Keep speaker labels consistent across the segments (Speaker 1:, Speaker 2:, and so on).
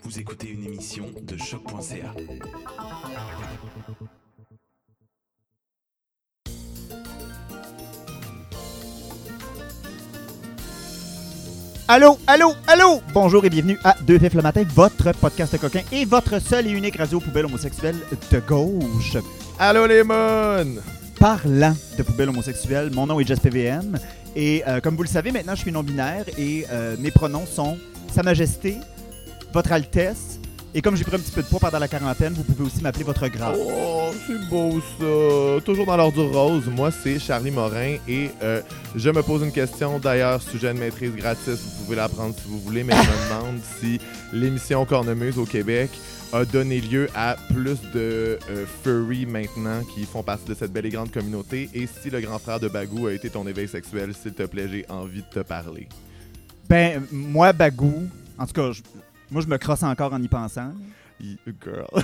Speaker 1: Vous écoutez une émission de choc.ca.
Speaker 2: Allô, allô, allô! Bonjour et bienvenue à Deux Fifs le matin, votre podcast coquin et votre seul et unique radio poubelle homosexuelle de gauche.
Speaker 3: Allô les!
Speaker 2: Parlant de poubelle homosexuelle, mon nom est Jess PVM et euh, comme vous le savez, maintenant je suis non-binaire et euh, mes pronoms sont Sa Majesté, Votre Altesse et comme j'ai pris un petit peu de poids pendant la quarantaine, vous pouvez aussi m'appeler Votre Grâce.
Speaker 3: Oh, c'est beau ça! Toujours dans l'ordre rose, moi c'est Charlie Morin et euh, je me pose une question. D'ailleurs, sujet de maîtrise gratis, vous pouvez la prendre si vous voulez, mais je me demande si l'émission Cornemuse au Québec a donné lieu à plus de euh, furry maintenant qui font partie de cette belle et grande communauté et si le grand frère de Bagou a été ton éveil sexuel, s'il te plaît, j'ai envie de te parler.
Speaker 2: Ben, moi, Bagou, en tout cas, je- moi je me crosse encore en y pensant.
Speaker 3: Girl.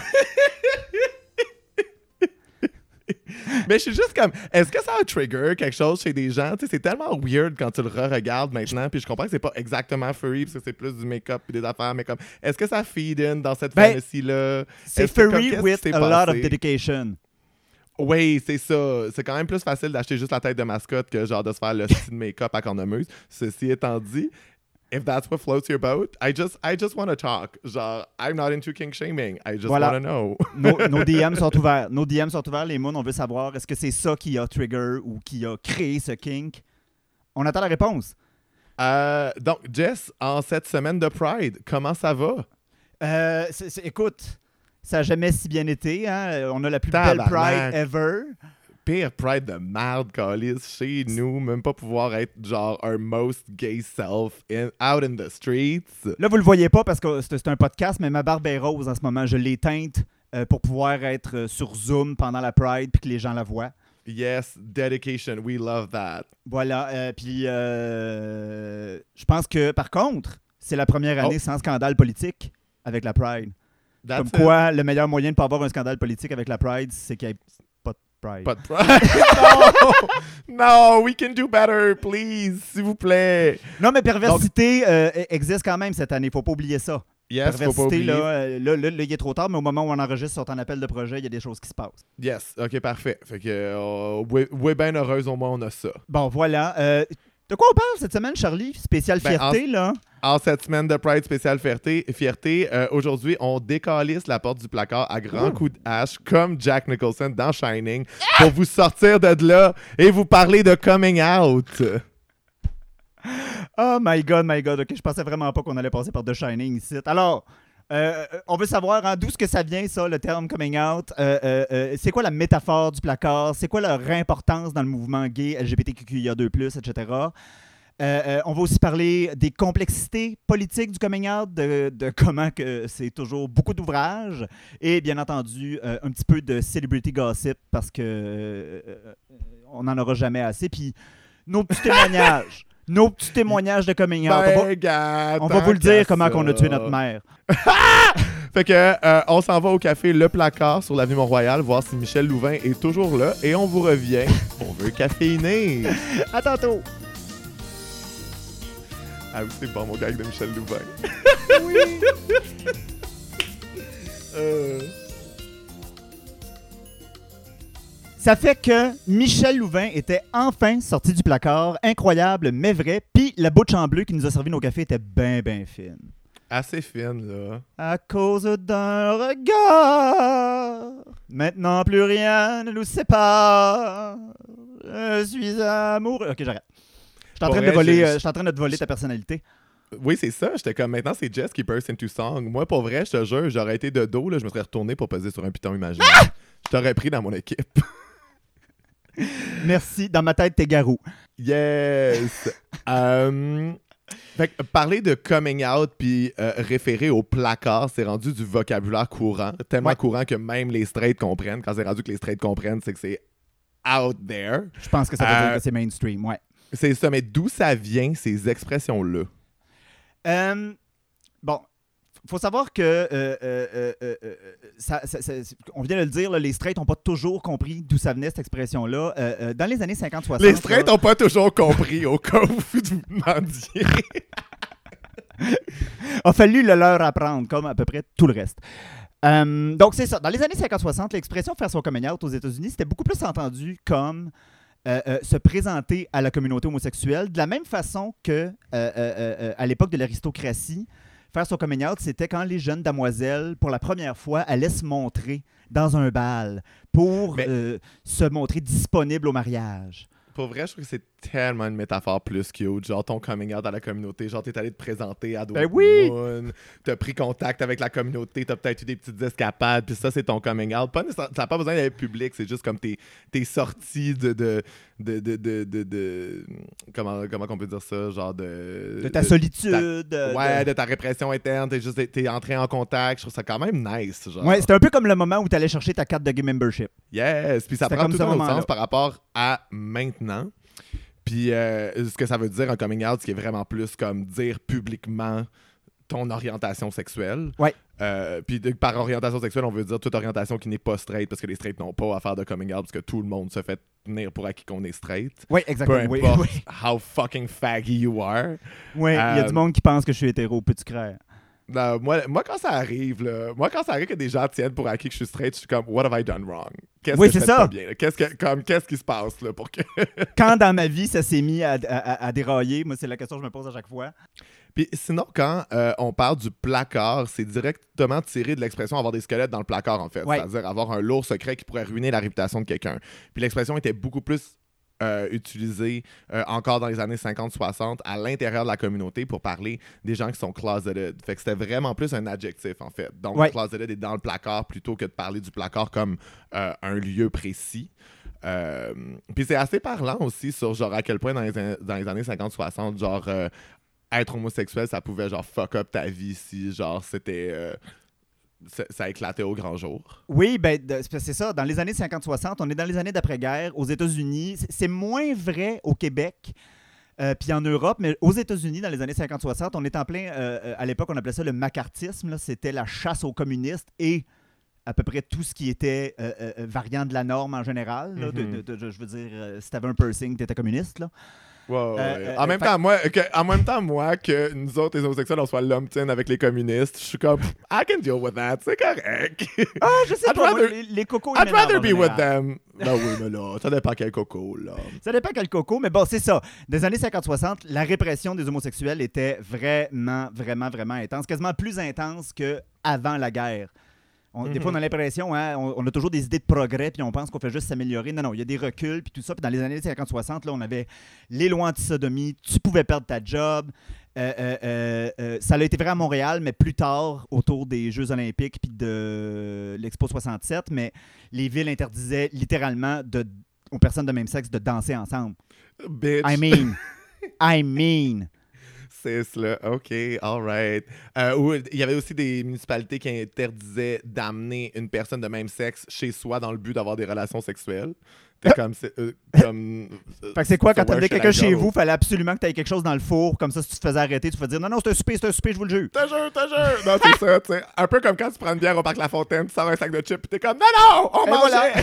Speaker 3: Mais je suis juste comme, est-ce que ça a trigger quelque chose chez des gens? Tu sais, c'est tellement weird quand tu le re-regardes maintenant, puis je comprends que c'est pas exactement furry, parce que c'est plus du make-up et des affaires, mais comme, est-ce que ça feed in dans cette
Speaker 2: Ben,
Speaker 3: fantasy-là?
Speaker 2: C'est
Speaker 3: comme,
Speaker 2: furry with a lot of dedication.
Speaker 3: Oui, c'est ça. C'est quand même plus facile d'acheter juste la tête de mascotte que genre de se faire le style make-up à cornemuse. Ceci étant dit, if that's what floats your boat, I just, I just want to talk. Genre, I'm not into king shaming. I just
Speaker 2: Voilà.
Speaker 3: want to know.
Speaker 2: nos, nos DM sont ouverts. Nos DM sont ouverts, les moons. On veut savoir est-ce que c'est ça qui a trigger ou qui a créé ce kink? On attend la réponse.
Speaker 3: Euh, donc, Jess, en cette semaine de Pride, comment ça va?
Speaker 2: Euh, écoute, ça n'a jamais si bien été. Hein? On a la plus belle. Pride ever.
Speaker 3: Pire Pride de merde, Calis, chez nous, même pas pouvoir être genre our most gay self in, out in the streets.
Speaker 2: Là, vous le voyez pas parce que c'est un podcast, mais ma barbe est rose en ce moment. Je l'ai teinte euh, pour pouvoir être euh, sur Zoom pendant la Pride puis que les gens la voient.
Speaker 3: Yes, dedication, we love that.
Speaker 2: Voilà. euh, puis euh, je pense que, par contre, c'est la première année
Speaker 3: Oh.
Speaker 2: sans scandale politique avec la Pride.
Speaker 3: That's
Speaker 2: Comme
Speaker 3: it.
Speaker 2: quoi, le meilleur moyen de ne pas avoir un scandale politique avec la Pride, c'est qu'il n'y ait Pride.
Speaker 3: Pas de Pride. no! no, we can do better, please, s'il vous plaît.
Speaker 2: Non, mais perversité euh, e- existe quand même cette année. faut pas oublier ça.
Speaker 3: Yes, faut pas
Speaker 2: perversité, là, euh, là, là, là, il est trop tard, mais au moment où on enregistre sur ton appel de projet, il y a des choses qui se passent.
Speaker 3: Yes, ok, parfait. Fait que, euh, bien heureuse, au moins on a ça.
Speaker 2: Bon, voilà. Euh, de quoi on parle cette semaine, Charlie? Spéciale
Speaker 3: Ben,
Speaker 2: fierté, là?
Speaker 3: En cette semaine de Pride spéciale fierté, fierté euh, aujourd'hui, on décalisse la porte du placard à grands coups de hache, comme Jack Nicholson dans Shining, pour vous sortir de là et vous parler de coming out.
Speaker 2: Oh my God, my God. OK, je pensais vraiment pas qu'on allait passer par The Shining ici. Alors, euh, on veut savoir hein, d'où est-ce que ça vient, ça, le terme coming out? Euh, c'est quoi la métaphore du placard? C'est quoi leur importance dans le mouvement gay, LGBTQIA2+, etc.? Euh, euh, on va aussi parler des complexités politiques du coming out, de, de comment que c'est toujours beaucoup d'ouvrages et bien entendu euh, un petit peu de celebrity gossip parce que euh, on n'en aura jamais assez. Puis nos petits témoignages, nos petits témoignages de coming out. on va,
Speaker 3: Ben, gars,
Speaker 2: on va vous le dire comment on a tué notre mère.
Speaker 3: Fait que on s'en va au café Le Placard sur l'avenue Mont-Royal voir si Michel Louvain est toujours là et on vous revient. on veut caféiner.
Speaker 2: À tantôt.
Speaker 3: Ah oui, c'est bon mon gag de Michel Louvain. Euh,
Speaker 2: Ça fait que Michel Louvain était enfin sorti du placard, incroyable mais vrai, puis la bouche en bleu qui nous a servi nos cafés était bien bien fine.
Speaker 3: assez fine là.
Speaker 2: À cause d'un regard, maintenant plus rien ne nous sépare. Je suis amoureux. Ok, j'arrête. Je suis en, train de voler,
Speaker 3: je-
Speaker 2: euh, je suis en train de te voler ta personnalité.
Speaker 3: Oui, c'est ça. J'étais comme maintenant, c'est Jess qui burst into song. Moi, pour vrai, je te jure, j'aurais été de dos, là, je me serais retourné pour peser sur un piton imaginaire.
Speaker 2: Ah!
Speaker 3: Je t'aurais pris dans mon équipe.
Speaker 2: Merci. Dans ma tête, t'es garou.
Speaker 3: Yes! Euh, fait que parler de coming out puis euh, référer au placard, c'est rendu du vocabulaire courant. Tellement
Speaker 2: Ouais.
Speaker 3: courant que même les straights comprennent. Quand c'est rendu que les straights comprennent, c'est que c'est out there.
Speaker 2: Je pense que ça veut
Speaker 3: Euh,
Speaker 2: dire que c'est mainstream, ouais.
Speaker 3: C'est ça, mais d'où ça vient, ces expressions-là?
Speaker 2: Euh, bon, faut savoir que, euh, euh, euh, ça- ça- ça- on vient de le dire, là, les straights n'ont pas toujours compris d'où ça venait cette expression-là. Dans les années 50-60.
Speaker 3: Les straights n'ont pas toujours compris, au cas où vous demandiez.
Speaker 2: a fallu le leur apprendre, comme à peu près tout le reste. Donc, c'est ça. Dans les années 50-60, l'expression faire son coming out aux États-Unis, c'était beaucoup plus entendu comme euh, euh, se présenter à la communauté homosexuelle, de la même façon que euh, à l'époque de l'aristocratie, faire son coming out, c'était quand les jeunes damoiselles, pour la première fois, allaient se montrer dans un bal pour
Speaker 3: Mais-
Speaker 2: se montrer disponibles au mariage.
Speaker 3: Pour vrai, je trouve que c'est tellement une métaphore plus cute. Genre, ton coming out à la communauté. Genre, t'es allé te présenter à d'autres
Speaker 2: Ben oui!
Speaker 3: T'as pris contact avec la communauté. T'as peut-être eu des petites escapades. Puis ça, c'est ton coming out. Pas n'a pas besoin d'être public. C'est juste comme tes, tes sorties de de, de, de, de, Comment, comment on peut dire ça? Genre de...
Speaker 2: De ta solitude. de-
Speaker 3: Ouais,
Speaker 2: de-
Speaker 3: ta répression interne. T'es juste t'es entré en contact. Je trouve ça quand même nice. Genre.
Speaker 2: Ouais, c'était un peu comme le moment où tu allais chercher ta carte de game membership.
Speaker 3: Yes, puis ça prend tout un autre sens par rapport à maintenant. Puis euh, ce que ça veut dire un coming out, ce qui est vraiment plus comme dire publiquement ton orientation sexuelle.
Speaker 2: Ouais.
Speaker 3: Euh, puis de- par orientation sexuelle, on veut dire toute orientation qui n'est pas straight, parce que les straights n'ont pas à faire de coming out, parce que tout le monde se fait tenir pour acquis qu'on est straight.
Speaker 2: Oui,
Speaker 3: Peu
Speaker 2: exactement. Oui,
Speaker 3: importe
Speaker 2: oui.
Speaker 3: how fucking faggy you are.
Speaker 2: Oui, il y a
Speaker 3: Euh,
Speaker 2: du monde qui pense que je suis hétéro, peux-tu croire?
Speaker 3: Non, moi, moi, quand ça arrive, là, moi, quand ça arrive que des gens tiennent pour acquis que je suis straight, je suis comme, what have I done wrong? Qu'est-ce
Speaker 2: Oui,
Speaker 3: que
Speaker 2: c'est ça.
Speaker 3: Qu'est-ce, que, comme, qu'est-ce qui se passe là, pour que.
Speaker 2: Quand dans ma vie, ça s'est mis à, à- à- à dérailler, moi, c'est la question que je me pose à chaque fois.
Speaker 3: Puis sinon, quand euh, on parle du placard, c'est directement tiré de l'expression avoir des squelettes dans le placard, en fait.
Speaker 2: Ouais.
Speaker 3: C'est-à-dire avoir un lourd secret qui pourrait ruiner la réputation de quelqu'un. Puis l'expression était beaucoup plus euh, utilisée euh, encore dans les années 50-60 à l'intérieur de la communauté pour parler des gens qui sont closeted. Fait que c'était vraiment plus un adjectif, en fait. Donc,
Speaker 2: Ouais.
Speaker 3: closeted est dans le placard plutôt que de parler du placard comme euh, un lieu précis. Puis c'est assez parlant aussi sur genre à quel point dans les, an- dans les années 50-60, genre être homosexuel, ça pouvait genre fuck up ta vie si genre c'était ça, ça éclatait au grand jour.
Speaker 2: Oui, ben, c'est ça. Dans les années 50-60, on est dans les années d'après-guerre. Aux États-Unis, c'est- moins vrai au Québec. euh, puis en Europe, mais aux États-Unis, dans les années 50-60, on est en plein. euh, à l'époque, on appelait ça le macartisme. C'était la chasse aux communistes et à peu près tout ce qui était euh, euh, variant de la norme en général. là. De-
Speaker 3: Mhm.
Speaker 2: de- de- je je veux dire, si t'avais un piercing, t'étais communiste. Là.
Speaker 3: Ouais, ouais, ouais.
Speaker 2: Euh,
Speaker 3: en,
Speaker 2: euh,
Speaker 3: même
Speaker 2: fait-
Speaker 3: temps, moi, que, en même temps, moi, que nous autres, les homosexuels, on soit lumped in avec les communistes, je suis comme, I can deal with that, c'est correct.
Speaker 2: Ah, je sais
Speaker 3: I'd
Speaker 2: pas. moi,
Speaker 3: rather-
Speaker 2: les, les cocos, ils
Speaker 3: I'd rather be with them. Ben oui, mais là, ça dépend quel coco, là.
Speaker 2: Ça dépend quel coco, mais bon, c'est ça. Des années 50-60, la répression des homosexuels était vraiment, vraiment, vraiment intense, quasiment plus intense qu'avant la guerre. On- Des
Speaker 3: Mhm.
Speaker 2: fois, on a l'impression, hein, on, on a toujours des idées de progrès, puis on pense qu'on fait juste s'améliorer. Non, non, il y a des reculs, puis tout ça. Puis dans les années 50-60, là, on avait les lois anti-sodomie, tu pouvais perdre ta job. Euh, euh, euh, euh, ça a été vrai à Montréal, mais plus tard, autour des Jeux olympiques puis de l'Expo 67, mais les villes interdisaient littéralement de, aux personnes de même sexe de danser ensemble.
Speaker 3: Bitch.
Speaker 2: I mean, I mean.
Speaker 3: C'est cela. OK, all right. Euh, il y avait aussi des municipalités qui interdisaient d'amener une personne de même sexe chez soi dans le but d'avoir des relations sexuelles. T'es comme. c'est, euh, comme
Speaker 2: Fait que c'est quoi, quand t'amenais quelqu'un
Speaker 3: I
Speaker 2: chez vous, fallait absolument que t'aies quelque chose dans le four, comme ça, si tu te faisais arrêter, tu te faisais dire non, non, c'est un souper, c'est un souper, je vous le jure.
Speaker 3: T'as jure, t'as jure. Non, c'est ça, tu sais. Un peu comme quand tu prends une bière au parc La Fontaine, tu sors un sac de chips, pis t'es comme, non, non, on
Speaker 2: Et
Speaker 3: mangeait.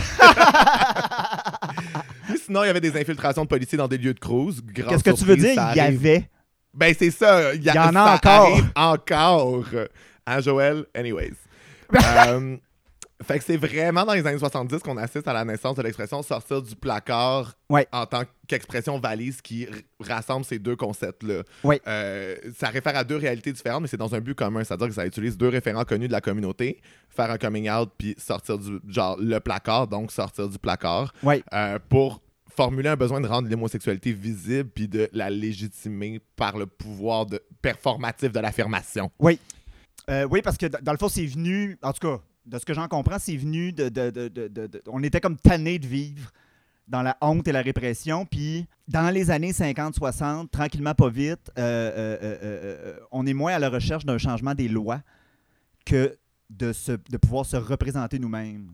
Speaker 3: Puis sinon, il y avait des infiltrations de policiers dans des lieux de cruise.
Speaker 2: Qu'est-ce que tu veux dire? Il y avait.
Speaker 3: Ben, c'est ça. Il y,
Speaker 2: en a encore.
Speaker 3: encore. Hein, Joël? Anyways. Euh, fait que c'est vraiment dans les années 70 qu'on assiste à la naissance de l'expression sortir du placard
Speaker 2: Ouais.
Speaker 3: en tant qu'expression valise qui rassemble ces deux concepts-là.
Speaker 2: Ouais.
Speaker 3: Euh, ça réfère à deux réalités différentes, mais c'est dans un but commun. C'est-à-dire que ça utilise deux référents connus de la communauté, faire un coming out puis sortir du genre le placard, donc sortir du placard,
Speaker 2: Ouais.
Speaker 3: euh, pour formuler un besoin de rendre l'homosexualité visible puis de la légitimer par le pouvoir de, performatif de l'affirmation.
Speaker 2: Euh, oui, parce que dans le fond, c'est venu, en tout cas, de ce que j'en comprends, c'est venu de, de- de- On était comme tannés de vivre dans la honte et la répression. Puis, dans les années 50-60, tranquillement, pas vite, euh, euh, on est moins à la recherche d'un changement des lois que de, se, de pouvoir se représenter nous-mêmes.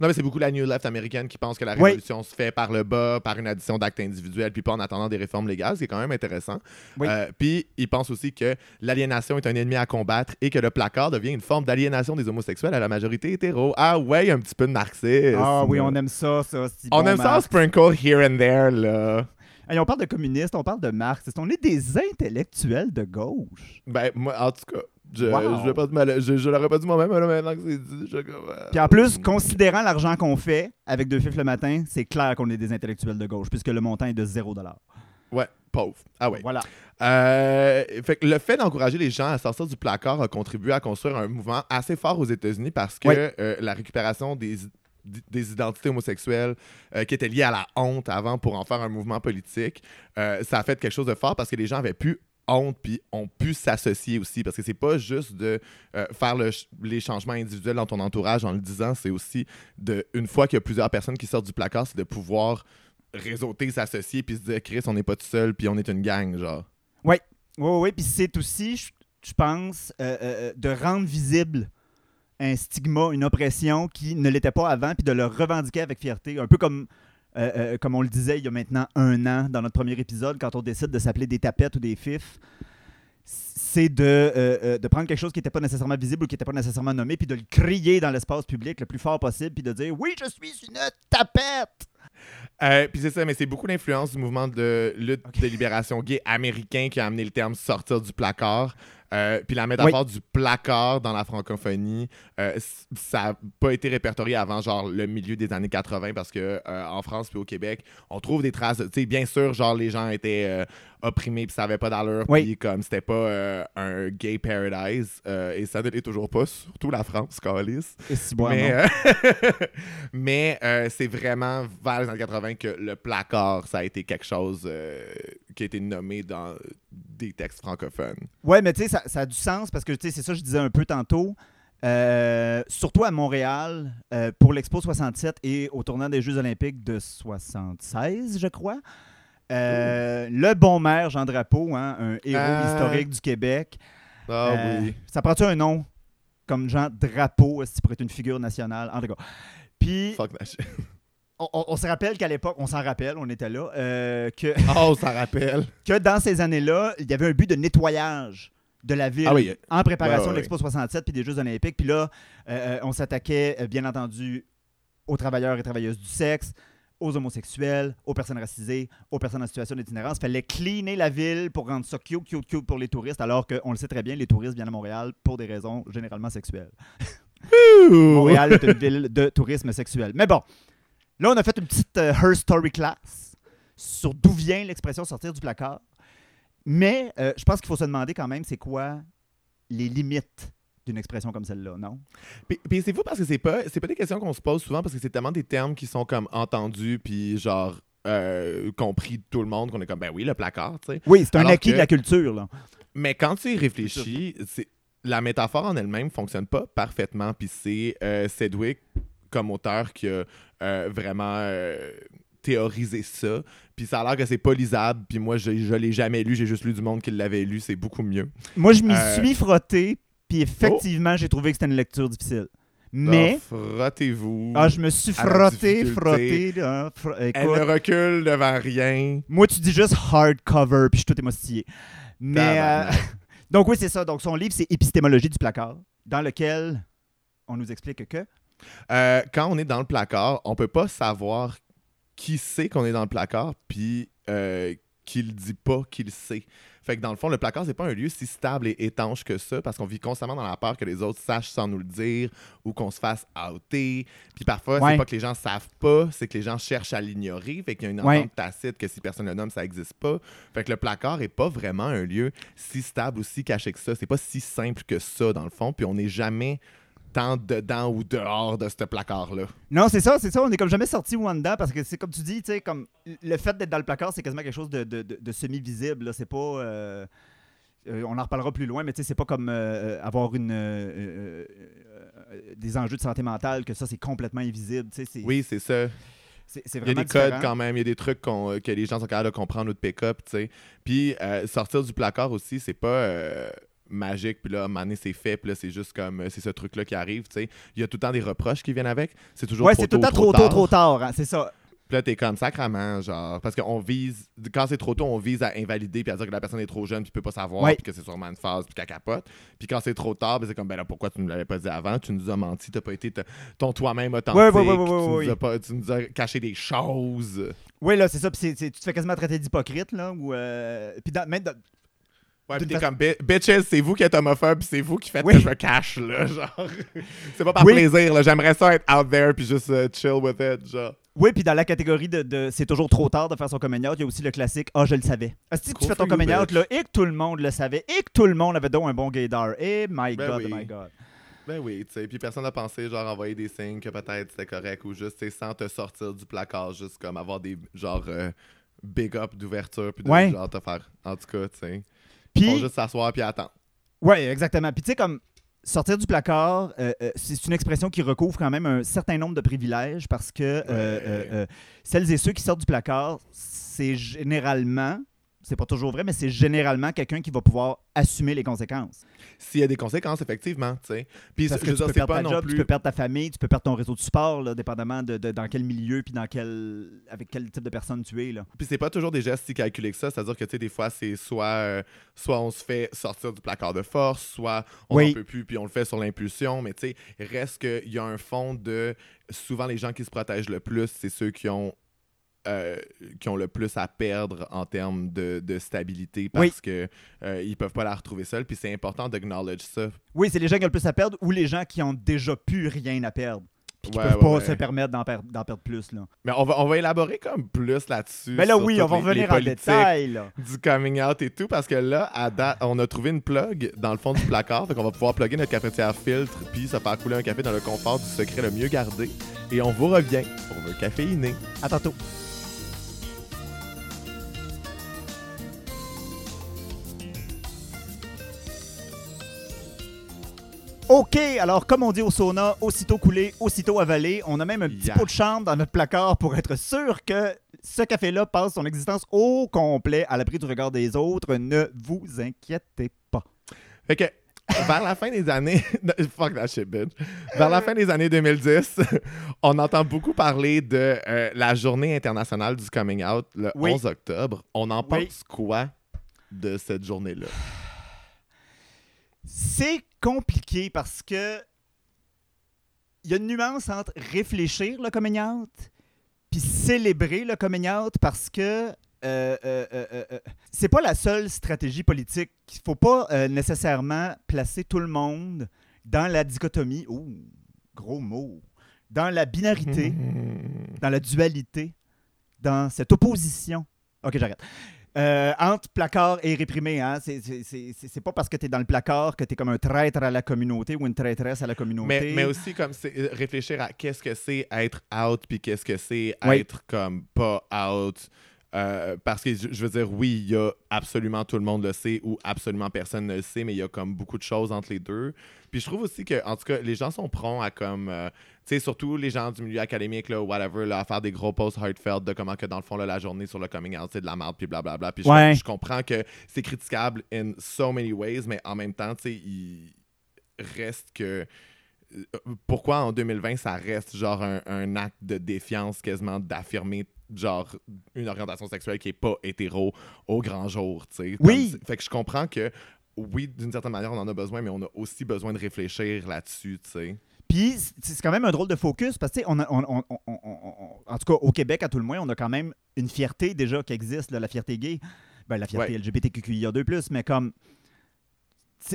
Speaker 3: Non, mais c'est beaucoup la New Left américaine qui pense que la
Speaker 2: Oui.
Speaker 3: révolution se fait par le bas, par une addition d'actes individuels, puis pas en attendant des réformes légales, c'est quand même intéressant.
Speaker 2: Oui.
Speaker 3: Euh, puis ils pensent aussi que l'aliénation est un ennemi à combattre et que le placard devient une forme d'aliénation des homosexuels à la majorité hétéro. Ah ouais, un petit peu de marxisme.
Speaker 2: Ah oui, on aime ça, ça.
Speaker 3: On
Speaker 2: bon,
Speaker 3: aime ça
Speaker 2: Marx.
Speaker 3: sprinkle here and there, là.
Speaker 2: Hey, on parle de communistes, on parle de marxistes. On est des intellectuels de gauche.
Speaker 3: Ben, moi, en tout cas, je,
Speaker 2: Wow.
Speaker 3: je, vais pas te mal- je, je l'aurais pas dit moi-même, là, maintenant que c'est dit, je euh,
Speaker 2: Puis en plus, considérant l'argent qu'on fait avec deux fifs le matin, c'est clair qu'on est des intellectuels de gauche, puisque le montant est de 0
Speaker 3: Ouais, pauvre. Ah ouais.
Speaker 2: Voilà.
Speaker 3: Euh, fait que le fait d'encourager les gens à sortir du placard a contribué à construire un mouvement assez fort aux États-Unis parce que euh, la récupération des, des identités homosexuelles euh, qui étaient liées à la honte avant pour en faire un mouvement politique, euh, ça a fait quelque chose de fort parce que les gens avaient plus honte puis ont pu s'associer aussi parce que c'est pas juste de euh, faire le les changements individuels dans ton entourage en le disant c'est aussi de une fois qu'il y a plusieurs personnes qui sortent du placard c'est de pouvoir réseauter s'associer puis se dire Chris on n'est pas tout seul puis on est une gang genre
Speaker 2: Oui, oui, oui. Puis c'est aussi, je- je pense, euh, euh, de rendre visible un stigma, une oppression qui ne l'était pas avant, puis de le revendiquer avec fierté. Un peu comme, euh, euh, comme on le disait il y a maintenant un an dans notre premier épisode, quand on décide de s'appeler des tapettes ou des fifs. C'est de, euh, de prendre quelque chose qui n'était pas nécessairement visible ou qui n'était pas nécessairement nommé, puis de le crier dans l'espace public le plus fort possible, puis de dire Oui, je suis une tapette
Speaker 3: Euh, puis c'est ça, mais c'est beaucoup l'influence du mouvement de lutte de libération gay américain qui a amené le terme sortir du placard. Euh, puis la métaphore du placard dans la francophonie, euh, ça n'a pas été répertorié avant genre le milieu des années 80 parce que euh, en France puis au Québec, on trouve des traces. Tu sais, bien sûr, genre les gens étaient euh, opprimés puis ça avait pas d'allure
Speaker 2: Oui.
Speaker 3: puis comme c'était pas un gay paradise et ça ne l'est toujours pas, surtout la France, Calice.
Speaker 2: Et si bon,
Speaker 3: Mais, c'est vraiment vers les années 80 que le placard, ça a été quelque chose qui a été nommé dans des textes francophones.
Speaker 2: Ouais, mais tu sais, ça, ça a du sens parce que tu sais, c'est ça que je disais un peu tantôt. Euh, surtout à Montréal, euh, pour l'Expo 67 et au tournant des Jeux Olympiques de 76, je crois. Euh, le bon maire Jean Drapeau, hein, un héros historique du Québec.
Speaker 3: Ah oui.
Speaker 2: Ça prend-tu un nom comme Jean Drapeau, si pour être une figure nationale? En tout cas. Puis,
Speaker 3: Fuck that shit.
Speaker 2: On, on- on se rappelle qu'à l'époque, on s'en rappelle, on était là, euh, que
Speaker 3: Oh, ça rappelle.
Speaker 2: que dans ces années-là, il y avait un but de nettoyage de la ville
Speaker 3: Ah oui.
Speaker 2: en préparation
Speaker 3: Ouais, ouais,
Speaker 2: de l'Expo 67 puis des Jeux olympiques. Puis là, euh, euh, on s'attaquait, bien entendu, aux travailleurs et travailleuses du sexe, aux homosexuels, aux personnes racisées, aux personnes en situation d'itinérance. Il fallait cleaner la ville pour rendre ça cute, cute, cute pour les touristes, alors qu'on le sait très bien, les touristes viennent à Montréal pour des raisons généralement sexuelles. Montréal est une ville de tourisme sexuel. Mais bon, là, on a fait une petite euh, Her Story Class sur d'où vient l'expression sortir du placard. Mais euh, je pense qu'il faut se demander quand même, c'est quoi les limites d'une expression comme celle-là, non?
Speaker 3: Puis, puis c'est fou parce que c'est pas, c'est pas des questions qu'on se pose souvent parce que c'est tellement des termes qui sont comme entendus puis genre euh, compris de tout le monde qu'on est comme ben oui le placard, tu sais.
Speaker 2: Oui, c'est un acquis
Speaker 3: que-
Speaker 2: de la culture, là.
Speaker 3: Mais quand tu y réfléchis, c'est la métaphore en elle-même fonctionne pas parfaitement. Puis c'est euh, Sedgwick comme auteur qui a euh, vraiment euh, théoriser ça. Puis ça a l'air que c'est pas lisable. Puis moi, je, je l'ai jamais lu. J'ai juste lu du monde qui l'avait lu. C'est beaucoup mieux.
Speaker 2: Moi, je m'y
Speaker 3: Euh,
Speaker 2: suis frotté, puis effectivement, j'ai trouvé que c'était une lecture difficile. Mais,
Speaker 3: Ah, frottez-vous.
Speaker 2: ah, je me suis frotté, frotté. fr-
Speaker 3: Elle ne recule devant rien.
Speaker 2: moi, tu dis juste hardcover, puis je suis tout émoustillé. Mais, euh, donc oui, c'est ça. Donc son livre, c'est Épistémologie du placard, dans lequel on nous explique que...
Speaker 3: Euh, quand on est dans le placard, on peut pas savoir qui sait qu'on est dans le placard, puis euh, qui le dit pas qu'il sait. Fait que dans le fond, le placard, c'est pas un lieu si stable et étanche que ça, parce qu'on vit constamment dans la peur que les autres sachent sans nous le dire, ou qu'on se fasse outer. Puis parfois,
Speaker 2: Ouais.
Speaker 3: c'est pas que les gens savent pas, c'est que les gens cherchent à l'ignorer. Fait qu'il y a une
Speaker 2: Ouais.
Speaker 3: entente tacite que si personne le nomme, ça existe pas. Fait que le placard est pas vraiment un lieu si stable ou si caché que ça. C'est pas si simple que ça, dans le fond. Puis on n'est jamais tant dedans ou dehors de ce placard-là.
Speaker 2: Non, c'est ça, c'est ça. On est comme jamais sorti Wanda parce que c'est comme tu dis, tu sais, comme le fait d'être dans le placard, c'est quasiment quelque chose de, de- de- de semi-visible. C'est pas. euh, euh, on en reparlera plus loin, mais tu sais, c'est pas comme euh, avoir une, des enjeux de santé mentale, que ça, c'est complètement invisible. tu sais, C'est,
Speaker 3: Oui, c'est ça. Il y a des codes quand même, il y a des trucs euh, que les gens sont capables de comprendre ou de pick-up, tu sais. Puis euh, sortir du placard aussi, c'est pas euh, magique, puis là, à un moment donné, c'est fait, puis là, c'est juste comme, euh, c'est ce truc-là qui arrive, tu sais. Il y a tout le temps des reproches qui viennent avec. C'est toujours
Speaker 2: Ouais,
Speaker 3: trop
Speaker 2: c'est tout
Speaker 3: tôt,
Speaker 2: le temps trop tôt, trop tard. hein, c'est ça.
Speaker 3: Puis là, t'es comme sacrament, genre. Parce qu'on vise. Quand c'est trop tôt, on vise à invalider puis à dire que la personne est trop jeune puis peut pas savoir
Speaker 2: Ouais.
Speaker 3: puis que c'est sûrement une phase puis qu'elle capote. Puis quand c'est trop tard, ben c'est comme, ben là, pourquoi tu nous l'avais pas dit avant? Tu nous as menti, t'as pas été ton toi-même authentique.
Speaker 2: Ouais,
Speaker 3: tu, nous as pas- tu nous as caché des choses.
Speaker 2: Oui, là, c'est ça. Puis tu te fais quasiment traiter d'hypocrite, là. Ou, euh, puis dans- même dans-
Speaker 3: Ouais, pis t'es comme, Bi- bitches, c'est vous qui êtes homophobe c'est vous qui faites
Speaker 2: Oui.
Speaker 3: que je me cache, là, genre. c'est pas par
Speaker 2: Oui.
Speaker 3: plaisir, là. J'aimerais ça être out there puis juste euh, chill with it, genre.
Speaker 2: Oui, puis dans la catégorie de, de- c'est toujours trop tard de faire son coming out, il y a aussi le classique Ah, je le savais. Est-ce que tu fais ton coming out là, et que tout le monde le savait, et que tout le monde avait donc un bon gaydar? Eh, my
Speaker 3: Ben
Speaker 2: God,
Speaker 3: oui.
Speaker 2: my God.
Speaker 3: Ben oui, tu sais. Puis personne n'a pensé, genre, envoyer des signes que peut-être c'était correct ou juste, tu sais, sans te sortir du placard, juste comme avoir des, genre, euh, big up d'ouverture puis de,
Speaker 2: Ouais.
Speaker 3: genre, te faire, en tout cas, tu sais.
Speaker 2: Puis,
Speaker 3: Faut juste s'asseoir puis attendre.
Speaker 2: ouais, exactement. Puis tu sais, comme sortir du placard, euh, euh, c'est une expression qui recouvre quand même un certain nombre de privilèges parce que euh, celles et ceux qui sortent du placard, c'est généralement, c'est pas toujours vrai, mais c'est généralement quelqu'un qui va pouvoir assumer les conséquences.
Speaker 3: S'il y a des conséquences, effectivement, tu sais. Puis,
Speaker 2: Parce que tu peux perdre
Speaker 3: pas
Speaker 2: ta
Speaker 3: non
Speaker 2: job,
Speaker 3: plus...
Speaker 2: tu peux perdre ta famille, tu peux perdre ton réseau de support, là, dépendamment de, de- dans quel milieu puis dans quel avec quel type de personne tu es. Là.
Speaker 3: Puis c'est pas toujours des gestes si calculés que ça, c'est-à-dire que tu sais des fois c'est soit euh, soit on se fait sortir du placard de force, soit on
Speaker 2: Oui.
Speaker 3: n'en peut plus puis on le fait sur l'impulsion, mais tu sais reste qu'il y a un fond de souvent les gens qui se protègent le plus, c'est ceux qui ont euh, qui ont le plus à perdre en termes de, de stabilité parce
Speaker 2: Oui.
Speaker 3: que euh, ils peuvent pas la retrouver seuls puis c'est important d'acknowledge ça.
Speaker 2: Oui, c'est les gens qui ont le plus à perdre ou les gens qui ont déjà plus rien à perdre. Puis qui
Speaker 3: Ouais,
Speaker 2: peuvent
Speaker 3: ouais,
Speaker 2: pas
Speaker 3: ouais.
Speaker 2: se permettre d'en per- d'en perdre plus. Là.
Speaker 3: Mais on va on va élaborer comme plus là-dessus.
Speaker 2: Mais là,
Speaker 3: sur
Speaker 2: oui, on va revenir en détail. Là.
Speaker 3: du coming out et tout parce que là, à date, on a trouvé une plug dans le fond du placard. Fait qu'on va pouvoir plugger notre cafetière filtre puis se faire couler un café dans le confort du secret le mieux gardé. Et on vous revient pour le caféiné.
Speaker 2: À tantôt. OK, alors comme on dit au sauna, aussitôt coulé, aussitôt avalé, on a même un petit
Speaker 3: Yeah.
Speaker 2: pot de chambre dans notre placard pour être sûr que ce café-là passe son existence au complet à l'abri du regard des autres. Ne vous inquiétez pas.
Speaker 3: Fait que vers la fin des années. Fuck that shit, bitch. Vers la fin des années 2010, on entend beaucoup parler de euh, la journée internationale du coming out le
Speaker 2: Oui.
Speaker 3: 11 octobre. On en
Speaker 2: Oui.
Speaker 3: pense quoi de cette journée-là?
Speaker 2: C'est compliqué parce que il y a une nuance entre réfléchir le coming out puis célébrer le coming out parce que euh, euh, euh, c'est pas la seule stratégie politique. Il faut pas nécessairement placer tout le monde dans la dichotomie. Ouh, gros mot. Dans la binarité, dans la dualité, dans cette opposition. Ok, j'arrête. Euh, entre placard et réprimé, hein? c'est, pas parce que tu es dans le placard que tu es comme un traître à la communauté ou une traîtresse à la communauté.
Speaker 3: Mais, mais aussi comme euh, réfléchir à qu'est-ce que c'est être out puis qu'est-ce que c'est
Speaker 2: Oui.
Speaker 3: être comme pas out. Euh, parce que je veux dire, oui, il y a absolument tout le monde le sait ou absolument personne ne le sait, mais il y a comme beaucoup de choses entre les deux. Puis je trouve aussi que, en tout cas, les gens sont prompts à comme, euh, sais, surtout les gens du milieu académique, là, whatever, là, à faire des gros posts heartfelt de comment que dans le fond, là, la journée sur le coming out, c'est de la merde, puis blablabla. Puis je-
Speaker 2: Ouais.
Speaker 3: je, comprends que c'est critiquable in so many ways, mais en même temps, tu sais, il reste que. euh, Pourquoi en 2020 ça reste genre un, un acte de défiance quasiment d'affirmer genre une orientation sexuelle qui est pas hétéro au grand jour, tu sais.
Speaker 2: Oui.
Speaker 3: Comme- Fait que je comprends que oui, d'une certaine manière, on en a besoin, mais on a aussi besoin de réfléchir là-dessus, tu sais.
Speaker 2: Puis c'est quand même un drôle de focus parce que tu sais, on a- on- on- on- on- on- en tout cas au Québec à tout le moins, on a quand même une fierté déjà qui existe, là, la fierté gay, ben, la fierté
Speaker 3: Ouais.
Speaker 2: LGBTQIA2+, mais comme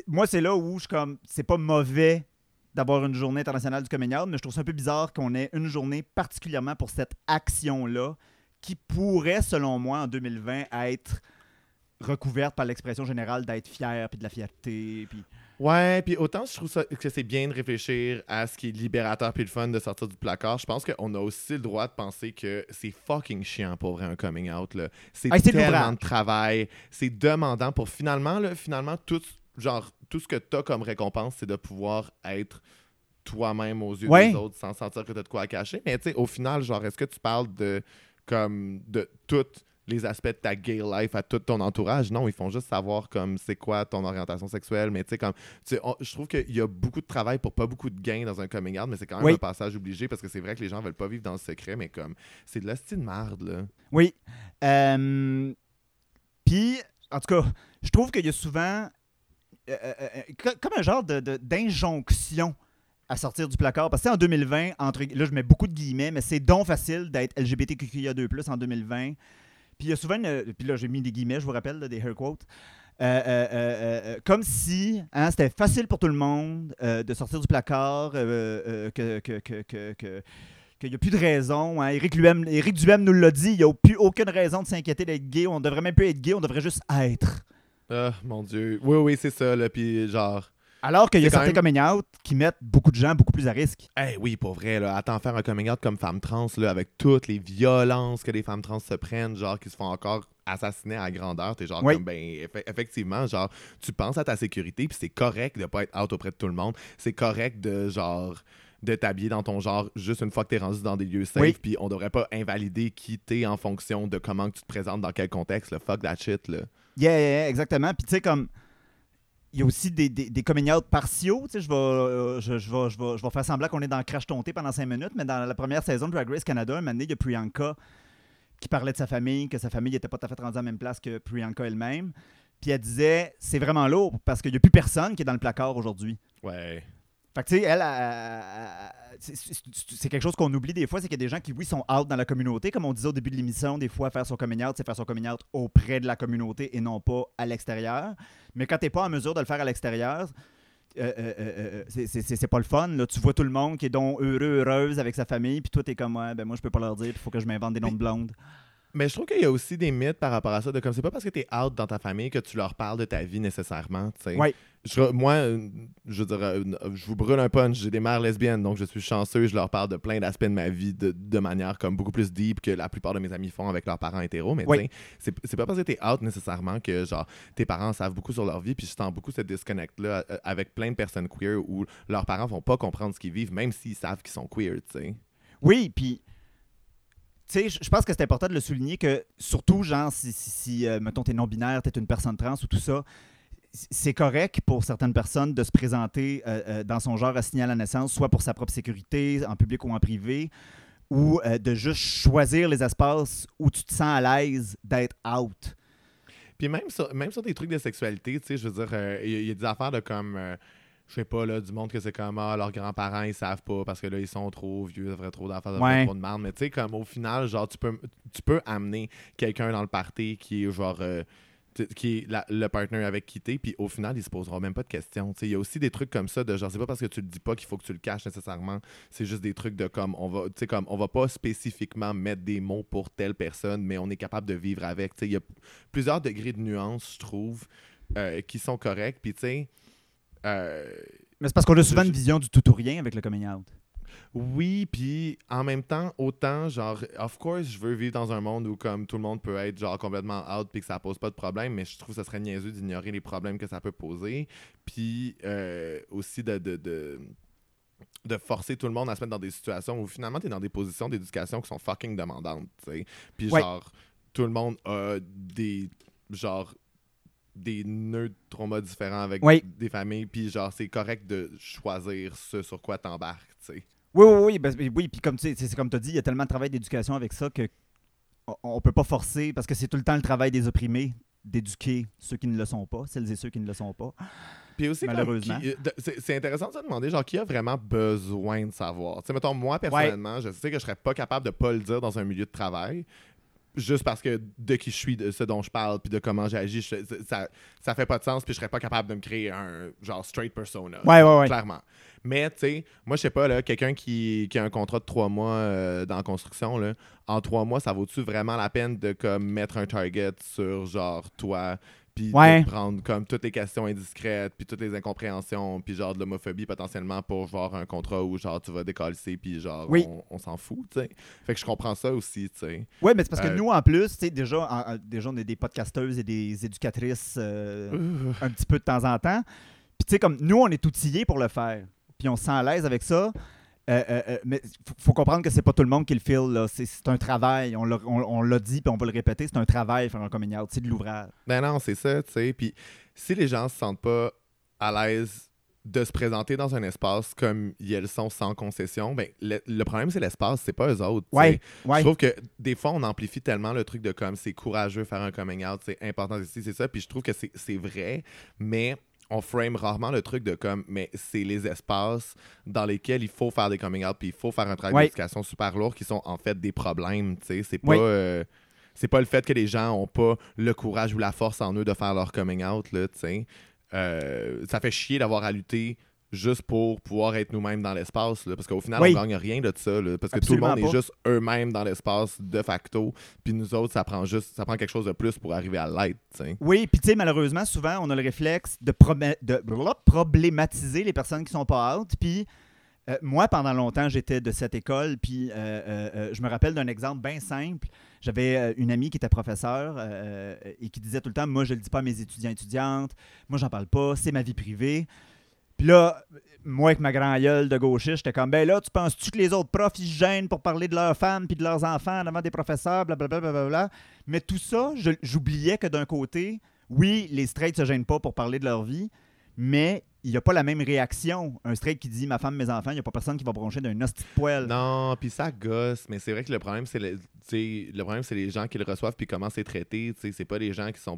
Speaker 2: moi c'est là où je comme c'est pas mauvais d'avoir une journée internationale du coming out, mais je trouve ça un peu bizarre qu'on ait une journée particulièrement pour cette action-là qui pourrait, selon moi, en 2020, être recouverte par l'expression générale d'être fier, puis de la fierté, puis...
Speaker 3: Ouais, puis autant je trouve ça, que c'est bien de réfléchir à ce qui est libérateur puis le fun de sortir du placard, je pense qu'on a aussi le droit de penser que c'est fucking chiant pour vrai un coming out. là. C'est
Speaker 2: Ah,
Speaker 3: tellement de travail, c'est demandant pour finalement, là, finalement, tout, genre, tout ce que tu as comme récompense, c'est de pouvoir être toi-même aux yeux
Speaker 2: Ouais.
Speaker 3: des autres sans sentir que tu as de quoi à cacher. Mais tu sais, au final, genre, est-ce que tu parles de, comme, de toutes les aspects de ta gay life à tout ton entourage? Non, ils font juste savoir comme c'est quoi ton orientation sexuelle, mais tu sais, comme on- je trouve qu'il y a beaucoup de travail pour pas beaucoup de gains dans un coming out, mais c'est quand même
Speaker 2: Oui.
Speaker 3: un passage obligé parce que c'est vrai que les gens veulent pas vivre dans le secret, mais comme c'est de la style marde, là.
Speaker 2: Oui. Euh, Puis, en tout cas, je trouve qu'il y a souvent euh, euh, co- comme un genre de- de- d'injonction à sortir du placard. Parce que en 2020, entre, là, je mets beaucoup de guillemets, mais c'est donc facile d'être LGBTQIA2+, en 2020. Puis il y a souvent, une- puis là, j'ai mis des guillemets, je vous rappelle, des hair quotes. Euh, euh, euh, euh, euh, comme si hein, c'était facile pour tout le monde euh, de sortir du placard, euh, euh, que, qu'il n'y a plus de raison. Hein. Éric, Luem- Éric Duhem nous l'a dit, il n'y a plus aucune raison de s'inquiéter d'être gay. On devrait même plus être gay, on devrait juste être.
Speaker 3: Ah, mon Dieu. Oui, oui, c'est ça. Puis genre.
Speaker 2: Alors qu'il y a certains coming out qui mettent beaucoup de gens beaucoup plus à risque.
Speaker 3: Eh oui, pour vrai, là. Attends, faire un coming out comme femme trans, là, avec toutes les violences que les femmes trans se prennent, genre, qui se font encore assassiner à grandeur, t'es genre
Speaker 2: Oui.
Speaker 3: comme, ben, effe- effectivement, genre, tu penses à ta sécurité, puis c'est correct de pas être out auprès de tout le monde. C'est correct de, genre, de t'habiller dans ton genre juste une fois que t'es rendu dans des lieux safe,
Speaker 2: Oui.
Speaker 3: puis on devrait pas invalider qui t'es en fonction de comment que tu te présentes dans quel contexte, le fuck that shit, là.
Speaker 2: Yeah, yeah, yeah, exactement. Puis tu sais, comme. Il y a aussi des, des, des coming out partiaux. Tu sais, je vais, euh, je, je je vais faire semblant qu'on est dans Crash Tonté pendant cinq minutes, mais dans la première saison de Drag Race Canada, un moment donné, il y a Priyanka qui parlait de sa famille, que sa famille n'était pas tout à fait rendue à la même place que Priyanka elle-même. Puis elle disait c'est vraiment lourd parce qu'il n'y a plus personne qui est dans le placard aujourd'hui.
Speaker 3: Ouais.
Speaker 2: Fait que tu sais, elle, c'est- quelque chose qu'on oublie des fois, c'est qu'il y a des gens qui, oui, sont out dans la communauté. Comme on disait au début de l'émission, des fois, faire son coming out, c'est faire son coming out auprès de la communauté et non pas à l'extérieur. Mais quand tu n'es pas en mesure de le faire à l'extérieur, euh, euh, euh, euh, c'est pas le fun. Là. Tu vois tout le monde qui est donc heureux, heureuse avec sa famille, puis toi, t'es comme, ouais, ben moi, je peux pas leur dire, il faut que je m'invente des noms de blondes.
Speaker 3: Mais je trouve qu'il y a aussi des mythes par rapport à ça. De comme c'est pas parce que t'es out dans ta famille que tu leur parles de ta vie nécessairement. tu sais.
Speaker 2: Ouais.
Speaker 3: Je- moi, euh, je veux dire, euh, je vous brûle un punch. J'ai des mères lesbiennes, donc je suis chanceux. Je leur parle de plein d'aspects de ma vie de, de manière comme beaucoup plus deep que la plupart de mes amis font avec leurs parents hétéros. Mais
Speaker 2: Ouais.
Speaker 3: c'est pas parce que t'es out nécessairement que genre tes parents savent beaucoup sur leur vie. Puis je sens beaucoup ce disconnect-là euh, avec plein de personnes queer où leurs parents vont pas comprendre ce qu'ils vivent, même s'ils savent qu'ils sont queer. tu sais.
Speaker 2: Oui, puis. Tu sais, je pense que c'est important de le souligner que, surtout, genre, si, si, si, euh, mettons, t'es non-binaire, t'es une personne trans ou tout ça, c'est correct pour certaines personnes de se présenter euh, euh, dans son genre assigné à la naissance, soit pour sa propre sécurité, en public ou en privé, ou euh, de juste choisir les espaces où tu te sens à l'aise d'être out.
Speaker 3: Puis même sur, même sur des trucs de sexualité, tu sais, je veux dire, il y, y a des affaires de comme, je sais pas, là, du monde que c'est comme, ah, leurs grands-parents, ils savent pas parce que là, ils sont trop vieux, ça ferait trop d'affaires, ça ferait
Speaker 2: Ouais.
Speaker 3: trop de merde. Mais tu sais, comme au final, genre, tu peux, tu peux amener quelqu'un dans le party qui est genre. euh, qui est la- le partner avec qui t'es, puis au final, il se posera même pas de questions. Tu sais, Il y a aussi des trucs comme ça, de genre, c'est pas parce que tu le dis pas qu'il faut que tu le caches nécessairement. C'est juste des trucs de comme, on va, tu sais, comme, on va pas spécifiquement mettre des mots pour telle personne, mais on est capable de vivre avec. Tu sais, Il y a plusieurs degrés de nuances, je trouve, euh, qui sont corrects. Puis, tu sais, euh,
Speaker 2: Mais c'est parce qu'on a souvent une vision du tout ou rien avec le coming out.
Speaker 3: Oui, puis en même temps, autant, genre, of course, je veux vivre dans un monde où comme tout le monde peut être genre complètement out puis que ça pose pas de problème, mais je trouve que ça serait niaiseux d'ignorer les problèmes que ça peut poser. Puis euh, aussi de, de, de, de forcer tout le monde à se mettre dans des situations où finalement tu es dans des positions d'éducation qui sont fucking demandantes, tu sais. Puis
Speaker 2: Ouais.
Speaker 3: genre, tout le monde a des, genre, des nœuds de trauma différents avec
Speaker 2: Oui.
Speaker 3: des familles, puis genre, c'est correct de choisir ce sur quoi t'embarques, tu sais.
Speaker 2: Oui, oui, oui. ben, oui, puis comme tu sais, comme as dit, il y a tellement de travail d'éducation avec ça que on- peut pas forcer, parce que c'est tout le temps le travail des opprimés d'éduquer ceux qui ne le sont pas, celles et ceux qui ne le sont pas.
Speaker 3: Puis aussi,
Speaker 2: Malheureusement.
Speaker 3: euh, c'est intéressant de se demander, genre, qui a vraiment besoin de savoir? Tu sais, mettons, moi, personnellement, je sais que je serais pas capable de pas le dire dans un milieu de travail, juste parce que de qui je suis, de ce dont je parle, puis de comment j'agis, ça, ça fait pas de sens, puis je serais pas capable de me créer un, genre, straight persona.
Speaker 2: Ouais, ouais, ouais.
Speaker 3: Clairement. Mais, tu sais, moi, je sais pas, là, quelqu'un qui, qui a un contrat de trois mois euh, dans la construction, là, en trois mois, ça vaut-tu vraiment la peine de, comme, mettre un target sur, genre, toi, puis
Speaker 2: Ouais.
Speaker 3: de prendre, comme, toutes les questions indiscrètes, puis toutes les incompréhensions, puis, genre, de l'homophobie, potentiellement, pour, genre, un contrat où, genre, tu vas décalisser, puis, genre,
Speaker 2: Oui.
Speaker 3: on, on s'en fout, tu sais. Fait que je comprends ça aussi, tu sais.
Speaker 2: Oui, mais c'est parce que
Speaker 3: Euh,
Speaker 2: nous, en plus, tu sais, déjà, en- déjà, on est des podcasteuses et des éducatrices euh, un petit peu de temps en temps. Puis, tu sais, comme nous, on est outillés pour le faire. Puis, on se sent à l'aise avec ça. Euh, euh, euh, mais faut, faut comprendre que c'est pas tout le monde qui le file. C'est un travail. On l'a on- on l'a dit, puis on va le répéter. C'est un travail faire un coming out. C'est de l'ouvrage.
Speaker 3: Ben non, c'est ça, tu sais. Puis si les gens se sentent pas à l'aise de se présenter dans un espace comme ils le sont sans concession, ben le, le problème c'est l'espace, c'est pas eux autres.
Speaker 2: Ouais, ouais.
Speaker 3: Je trouve que des fois on amplifie tellement le truc de comme c'est courageux faire un coming out, c'est important ici, c'est ça. Puis je trouve que c'est vrai, mais on frame rarement le truc de comme, mais c'est les espaces dans lesquels il faut faire des coming out, puis il faut faire un travail
Speaker 2: Ouais.
Speaker 3: d'éducation super lourd qui sont en fait des problèmes, tu sais. C'est pas.
Speaker 2: Ouais.
Speaker 3: euh, c'est pas le fait que les gens ont pas le courage ou la force en eux de faire leur coming out, là, tu sais. Euh, ça fait chier d'avoir à lutter juste pour pouvoir être nous-mêmes dans l'espace, parce qu'au final,
Speaker 2: Oui.
Speaker 3: on gagne rien de ça, là, parce que
Speaker 2: Absolument
Speaker 3: tout le monde
Speaker 2: pas.
Speaker 3: est juste eux-mêmes dans l'espace de facto, puis nous autres, ça prend juste, ça prend quelque chose de plus pour arriver à l'être.
Speaker 2: Oui, puis tu sais, malheureusement, souvent, on a le réflexe de, problématiser les personnes qui sont pas out. Puis euh, moi, pendant longtemps, j'étais de cette école. Puis euh, euh, je me rappelle d'un exemple bien simple. J'avais une amie qui était professeure et qui disait tout le temps Moi, je le dis pas à mes étudiants étudiantes. Moi, j'en parle pas. C'est ma vie privée. Puis là, moi, avec ma grand gueule de gauchiste, j'étais comme, ben là, tu penses-tu que les autres profs, ils se gênent pour parler de leurs femmes puis de leurs enfants devant des professeurs, blablabla. Mais tout ça, j'oubliais que d'un côté, oui, les straights se gênent pas pour parler de leur vie, mais il n'y a pas la même réaction. Un straight qui dit ma femme, mes enfants, il n'y a pas personne qui va broncher d'un hostie de poêle.
Speaker 3: Non, puis ça gosse, mais c'est vrai que le problème, c'est le, le problème, c'est les gens qui le reçoivent puis comment c'est traité. C'est pas les gens qui sont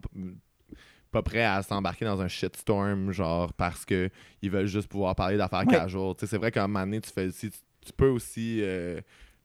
Speaker 3: pas prêts à s'embarquer dans un shitstorm, genre parce que ils veulent juste pouvoir parler d'affaires
Speaker 2: Ouais.
Speaker 3: casual. Tu sais, C'est vrai qu'à un moment donné, tu, fais, si, tu, tu peux aussi euh,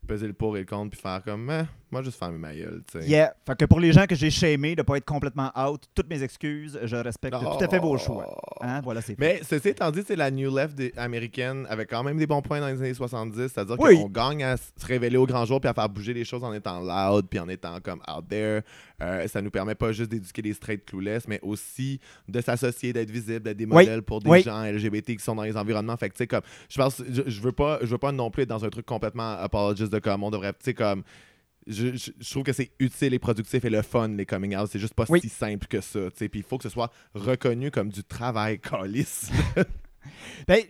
Speaker 3: peser le pour et le contre puis faire comme, Eh, moi, juste fermer ma gueule. tu sais.
Speaker 2: Yeah. Fait que pour les gens que j'ai shamés de ne pas être complètement out, toutes mes excuses, je respecte tout à fait vos choix. Hein? Voilà, c'est.
Speaker 3: Mais ceci étant dit, c'est la New Left des- américaine avec quand même des bons points dans les années 70. C'est-à-dire
Speaker 2: Oui.
Speaker 3: qu'on gagne à se révéler au grand jour puis à faire bouger les choses en étant loud puis en étant comme out there. Euh, ça nous permet pas juste d'éduquer les straight clueless, mais aussi de s'associer, d'être visible, d'être des
Speaker 2: Oui.
Speaker 3: modèles pour des
Speaker 2: Oui.
Speaker 3: gens LGBT qui sont dans les environnements. Fait que, tu sais, comme, je pense, je, je veux pas, je veux pas non plus être dans un truc complètement apologiste de comme on devrait, tu sais, comme. Je, je- je trouve que c'est utile et productif et le fun, les coming out. C'est juste pas
Speaker 2: Oui.
Speaker 3: si simple que ça. Puis il faut que ce soit reconnu comme du travail calice.
Speaker 2: Ben,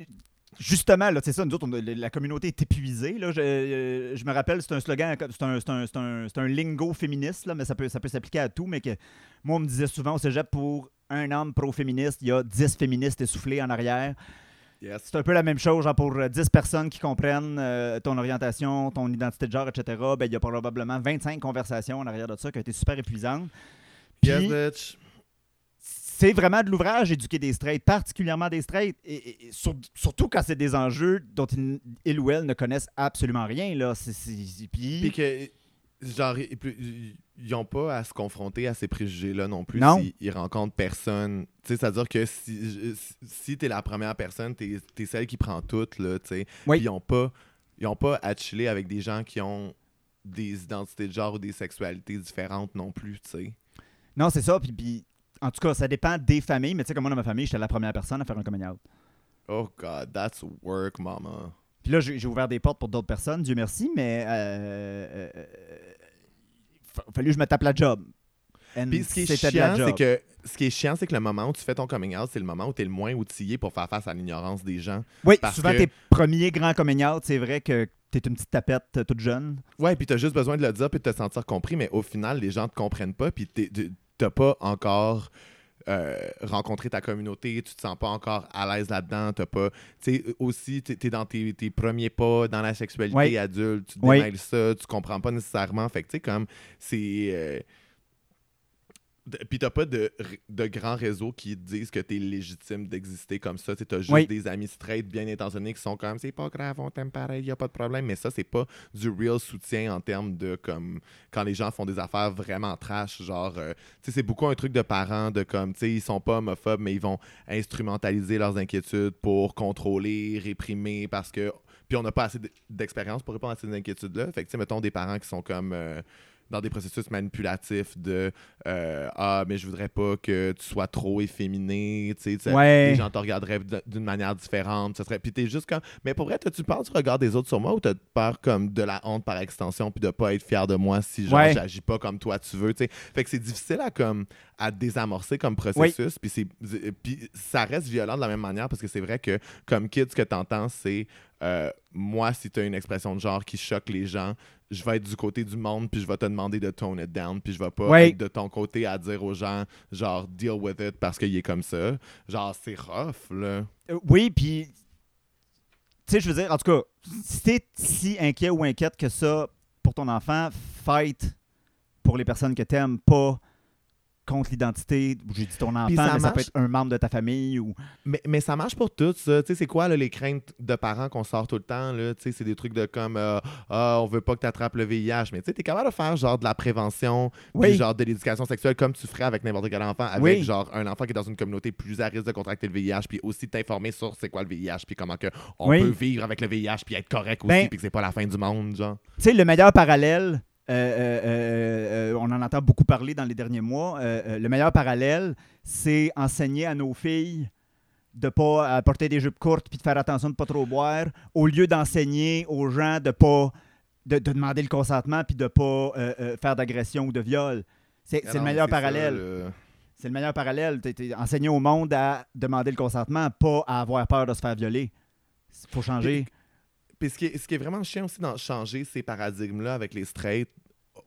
Speaker 2: justement, là, c'est ça, nous autres, on la communauté est épuisée. Là. Je, euh, je me rappelle, c'est un slogan, c'est un, c'est un- c'est un- c'est un lingo féministe, là, mais ça peut, ça peut s'appliquer à tout. Mais que moi, on me disait souvent au cégep, pour un homme pro-féministe, il y a 10 féministes essoufflés en arrière.
Speaker 3: Yes.
Speaker 2: C'est un peu la même chose, genre pour euh, 10 personnes qui comprennent euh, ton orientation, ton identité de genre, etc. Ben, il y a probablement 25 conversations en arrière de ça qui ont été super épuisantes. Puis,
Speaker 3: Yes,
Speaker 2: c'est vraiment de l'ouvrage éduquer des straights, particulièrement des straights, et, et- et sur- surtout quand c'est des enjeux dont ils, ils ou elles ne connaissent absolument rien. Là. C'est, Puis
Speaker 3: que, genre, ils n'ont pas à se confronter à ces préjugés-là non plus
Speaker 2: Non.
Speaker 3: s'ils ils rencontrent personne. Tu sais, c'est-à-dire que si, si tu es la première personne, tu es, celle qui prend tout, là, tu sais.
Speaker 2: Oui.
Speaker 3: Ils n'ont pas, ils ont pas à chiller avec des gens qui ont des identités de genre ou des sexualités différentes non plus, tu sais.
Speaker 2: Non, c'est ça. Puis, puis, en tout cas, ça dépend des familles, mais tu sais, comme moi, dans ma famille, j'étais la première personne à faire un coming out.
Speaker 3: Oh God, that's work, mama.
Speaker 2: Puis là, j'ai ouvert des portes pour d'autres personnes, Dieu merci, mais euh, euh, fa- fallu que je me tape la job.
Speaker 3: Puis ce qui est chiant, c'est que ce qui est chiant, c'est que le moment où tu fais ton coming out, c'est le moment où tu es le moins outillé pour faire face à l'ignorance des gens.
Speaker 2: Oui,
Speaker 3: parce
Speaker 2: souvent,
Speaker 3: que-
Speaker 2: tes premiers grands coming out, c'est vrai que t'es une petite tapette euh, toute jeune.
Speaker 3: Ouais, puis t'as juste besoin de le dire puis de te sentir compris, mais au final, les gens te comprennent pas, puis t'as pas encore euh, rencontré ta communauté, tu te sens pas encore à l'aise là-dedans, t'as pas... Tu sais, aussi, t'es es dans tes, tes premiers pas dans la sexualité
Speaker 2: Ouais.
Speaker 3: adulte, tu te
Speaker 2: Ouais.
Speaker 3: ça, tu comprends pas nécessairement, fait que tu sais, comme, c'est... euh, Puis t'as pas de, de grands réseaux qui te disent que t'es légitime d'exister comme ça. T'as juste
Speaker 2: Oui.
Speaker 3: des amis straight bien intentionnés qui sont comme c'est pas grave, on t'aime pareil, y a pas de problème. Mais ça, c'est pas du real soutien en termes de comme quand les gens font des affaires vraiment trash. Genre, euh, tu sais, c'est beaucoup un truc de parents de comme, tu sais, ils sont pas homophobes, mais ils vont instrumentaliser leurs inquiétudes pour contrôler, réprimer parce que. Puis on n'a pas assez d'expérience pour répondre à ces inquiétudes-là. Fait que, tu sais, mettons des parents qui sont comme. euh, dans des processus manipulatifs de euh, ah mais je voudrais pas que tu sois trop efféminé tu sais tu
Speaker 2: Ouais.
Speaker 3: les gens te regarderaient d'une manière différente ça serait puis t'es juste comme mais pour vrai tu peur du regard des autres sur moi ou t'as peur comme de la honte par extension puis de pas être fier de moi si genre
Speaker 2: Ouais.
Speaker 3: j'agis pas comme toi tu veux tu sais? Fait que c'est difficile à comme à désamorcer comme processus puis c'est puis ça reste violent de la même manière parce que c'est vrai que comme kid ce que t'entends c'est euh, moi si t'as une expression de genre qui choque les gens je vais être du côté du monde, puis je vais te demander de tone it down, puis je vais pas
Speaker 2: Ouais.
Speaker 3: être de ton côté à dire aux gens, genre, deal with it parce qu'il est comme ça. Genre, c'est rough, là.
Speaker 2: Euh, oui, puis, tu sais, je veux dire, en tout cas, si t'es si inquiet ou inquiète que ça pour ton enfant, fight pour les personnes que t'aimes, pas contre l'identité, j'ai dit ton enfant, mais ça
Speaker 3: marche.
Speaker 2: peut être un membre de ta famille ou...
Speaker 3: Mais, mais ça marche pour tout, ça. Tu sais, c'est quoi, là, les craintes de parents qu'on sort tout le temps? Tu sais, c'est des trucs de comme, euh, ah, on veut pas que tu attrapes le VIH. Mais tu sais, t'es capable de faire, genre, de la prévention,
Speaker 2: Oui.
Speaker 3: puis genre, de l'éducation sexuelle comme tu ferais avec n'importe quel enfant, avec,
Speaker 2: Oui.
Speaker 3: genre, un enfant qui est dans une communauté plus à risque de contracter le VIH, puis aussi t'informer sur c'est quoi le VIH, puis comment que on
Speaker 2: Oui.
Speaker 3: peut vivre avec le VIH, puis être correct aussi,
Speaker 2: Ben-
Speaker 3: puis que c'est pas la fin du monde, genre.
Speaker 2: Tu sais, le meilleur parallèle, euh, euh, euh, on en entend beaucoup parler dans les derniers mois, le meilleur parallèle, c'est enseigner à nos filles de pas porter des jupes courtes puis de faire attention de pas trop boire, au lieu d'enseigner aux gens de pas de, de demander le consentement puis de pas faire d'agression ou de viol. C'est le meilleur
Speaker 3: ça,
Speaker 2: parallèle. C'est le meilleur parallèle. T'es- enseigner au monde à demander le consentement, pas à avoir peur de se faire violer. faut changer.
Speaker 3: Puis ce qui, est, ce qui est vraiment chiant aussi dans changer ces paradigmes-là avec les straights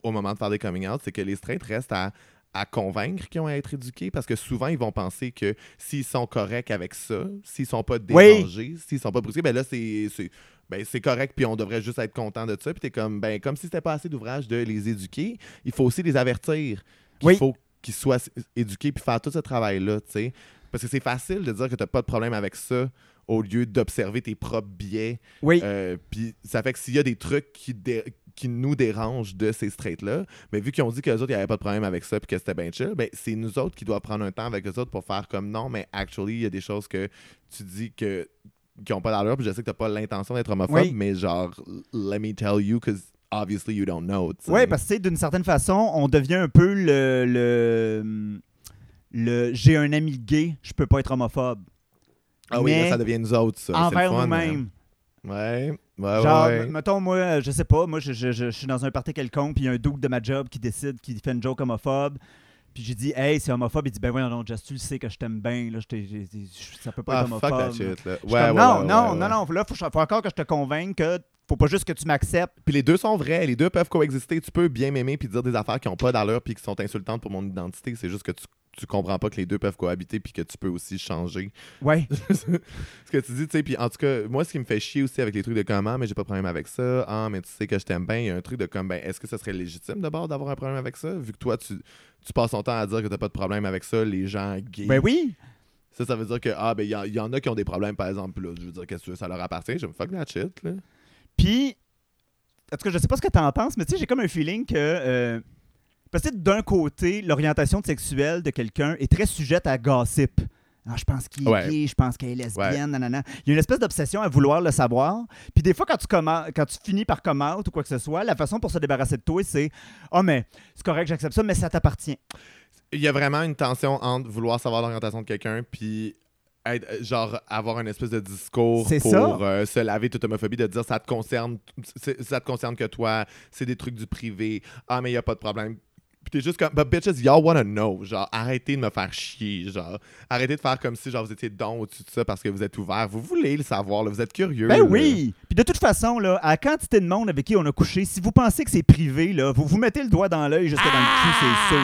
Speaker 3: au moment de faire des coming out, c'est que les straights restent à, à convaincre qu'ils ont à être éduqués parce que souvent ils vont penser que s'ils sont corrects avec ça, s'ils sont pas
Speaker 2: Oui.
Speaker 3: dérangés, s'ils sont pas brusqués, ben là c'est. Ben, c'est correct, puis on devrait juste être content de ça. Puis t'es comme, ben, comme si c'était pas assez d'ouvrage de les éduquer, il faut aussi les avertir qu'il
Speaker 2: Oui.
Speaker 3: faut qu'ils soient éduqués puis faire tout ce travail-là, tu sais. Parce que c'est facile de dire que t'as pas de problème avec ça au lieu d'observer tes propres biais
Speaker 2: Oui.
Speaker 3: euh, Puis ça fait que s'il y a des trucs qui, nous dérangent de ces straights-là, mais vu qu'ils ont dit qu'eux autres, il n'y avait pas de problème avec ça puis que c'était bien chill, ben, c'est nous autres qui doivent prendre un temps avec eux autres pour faire comme non, mais actually, il y a des choses que tu dis que qui n'ont pas d'allure, puis je sais que tu n'as pas l'intention d'être homophobe,
Speaker 2: Oui.
Speaker 3: mais genre, let me tell you, because obviously you don't know. tu sais.
Speaker 2: Oui, parce que tu sais, d'une certaine façon, on devient un peu le. le, le j'ai un ami gay, je peux pas être homophobe.
Speaker 3: Ah oui, là, ça devient nous autres, ça.
Speaker 2: envers nous-mêmes.
Speaker 3: hein. Ouais, ouais,
Speaker 2: Genre,
Speaker 3: ouais.
Speaker 2: mettons, moi, euh, je sais pas, moi, je, je- je- je suis dans un party quelconque, puis il y a un doute de ma job qui décide, qui fait une joke homophobe. Puis j'ai dit, hey, c'est homophobe. Il dit, ben voyons, non, Jess, tu le sais que je t'aime bien. Là, je ça peut pas
Speaker 3: Ah,
Speaker 2: être homophobe.
Speaker 3: fuck that shit, là. Ouais, ouais,
Speaker 2: non,
Speaker 3: ouais,
Speaker 2: non, non, non, Là, faut, faut encore que je te convainque que faut pas juste que tu m'acceptes.
Speaker 3: Puis les deux sont vrais, les deux peuvent coexister. Tu peux bien m'aimer puis dire des affaires qui n'ont pas d'allure puis qui sont insultantes pour mon identité. C'est juste que tu, tu comprends pas que les deux peuvent cohabiter puis que tu peux aussi changer.
Speaker 2: Ouais.
Speaker 3: ce que tu dis, tu sais. Puis en tout cas, moi, ce qui me fait chier aussi avec les trucs de comment, mais j'ai pas de problème avec ça. Ah, mais tu sais que je t'aime bien. Il y a un truc de comme, ben, est-ce que ça serait légitime d'abord d'avoir un problème avec ça? Vu que toi, tu, tu passes ton temps à dire que t'as pas de problème avec ça, les gens gays.
Speaker 2: Ben oui.
Speaker 3: Ça, ça veut dire que, ah, ben, il y, en- il y en a qui ont des problèmes, par exemple. Là, je veux dire, qu'est-ce que ça leur appartient. Je me fuck that shit, là.
Speaker 2: Puis, en tout cas, je sais pas ce que tu en penses, mais tu sais, j'ai comme un feeling que. euh, parce que d'un côté, l'orientation sexuelle de quelqu'un est très sujette à gossip. Ah, je pense qu'il est
Speaker 3: Ouais.
Speaker 2: gay, je pense qu'elle est lesbienne, nanana. Il y a une espèce d'obsession à vouloir le savoir. Puis des fois, quand tu, quand tu finis par comment ou quoi que ce soit, la façon pour se débarrasser de toi, c'est Ah, mais c'est correct, j'accepte ça, mais ça t'appartient.
Speaker 3: Il y a vraiment une tension entre vouloir savoir l'orientation de quelqu'un puis être, euh, genre avoir un espèce de discours pour euh, se laver toute homophobie, de dire ça te concerne, ça te concerne que toi, c'est des trucs du privé, ah mais y a pas de problème. Puis t'es juste comme, but bitches, y'all wanna know. Genre, arrêtez de me faire chier. Genre, arrêtez de faire comme si genre vous étiez don au-dessus de ça parce que vous êtes ouvert. Vous voulez le savoir, là, vous êtes curieux.
Speaker 2: Ben
Speaker 3: là.
Speaker 2: oui! Puis de toute façon, là, à la quantité de monde avec qui on a couché, si vous pensez que c'est privé, là, vous vous mettez le doigt dans l'œil jusque dans le cul, c'est sûr.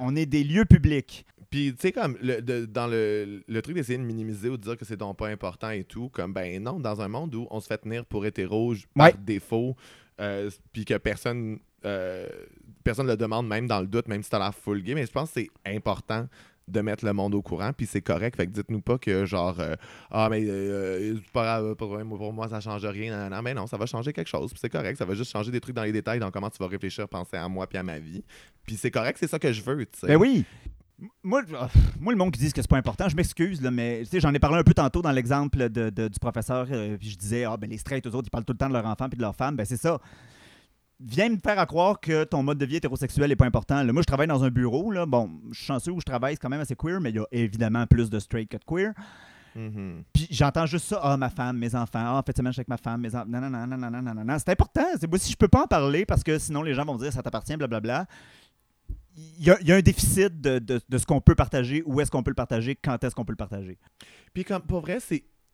Speaker 2: On est des lieux publics.
Speaker 3: Puis, tu sais, comme le, de- dans le, le truc d'essayer de minimiser ou de dire que c'est donc pas important et tout, comme ben non, dans un monde où on se fait tenir pour hétéro par
Speaker 2: Ouais.
Speaker 3: défaut, euh, puis que personne euh, personne le demande, même dans le doute, même si t'as l'air full gay, mais je pense que c'est important de mettre le monde au courant, puis c'est correct. Fait que dites-nous pas que genre, euh, ah, mais euh, pas problème, pour moi, ça change rien. Non, non, mais non, ça va changer quelque chose, puis c'est correct. Ça va juste changer des trucs dans les détails, dans comment tu vas réfléchir, penser à moi, puis à ma vie. Puis c'est correct, c'est ça que je veux, tu sais.
Speaker 2: Ben oui! Moi, euh, moi, le monde qui dit que c'est pas important, je m'excuse, mais tu j'en ai parlé un peu tantôt dans l'exemple de, du professeur, euh, puis je disais, ah, ben les straight, eux autres, ils parlent tout le temps de leur enfant puis de leur femme. Ben c'est ça viens me faire croire que ton mode de vie hétérosexuel n'est pas important. Moi, je travaille dans un bureau. Bon, je suis chanceux où je travaille, c'est quand même assez queer, mais il y a évidemment plus de straight que de queer.
Speaker 3: Mm-hmm.
Speaker 2: Puis j'entends juste ça, ah, ma femme, mes enfants, ah, en fait, semaine, je avec ma femme, mes enfants. Non, non, non, non, non, non, non, non. C'est important. Moi, si je peux pas en parler parce que sinon les gens vont me dire ça t'appartient, blablabla. Il y, a, y, a un déficit de, de, ce qu'on peut partager, où est-ce qu'on peut le partager, quand est-ce qu'on peut le partager.
Speaker 3: Puis, comme, pour vrai,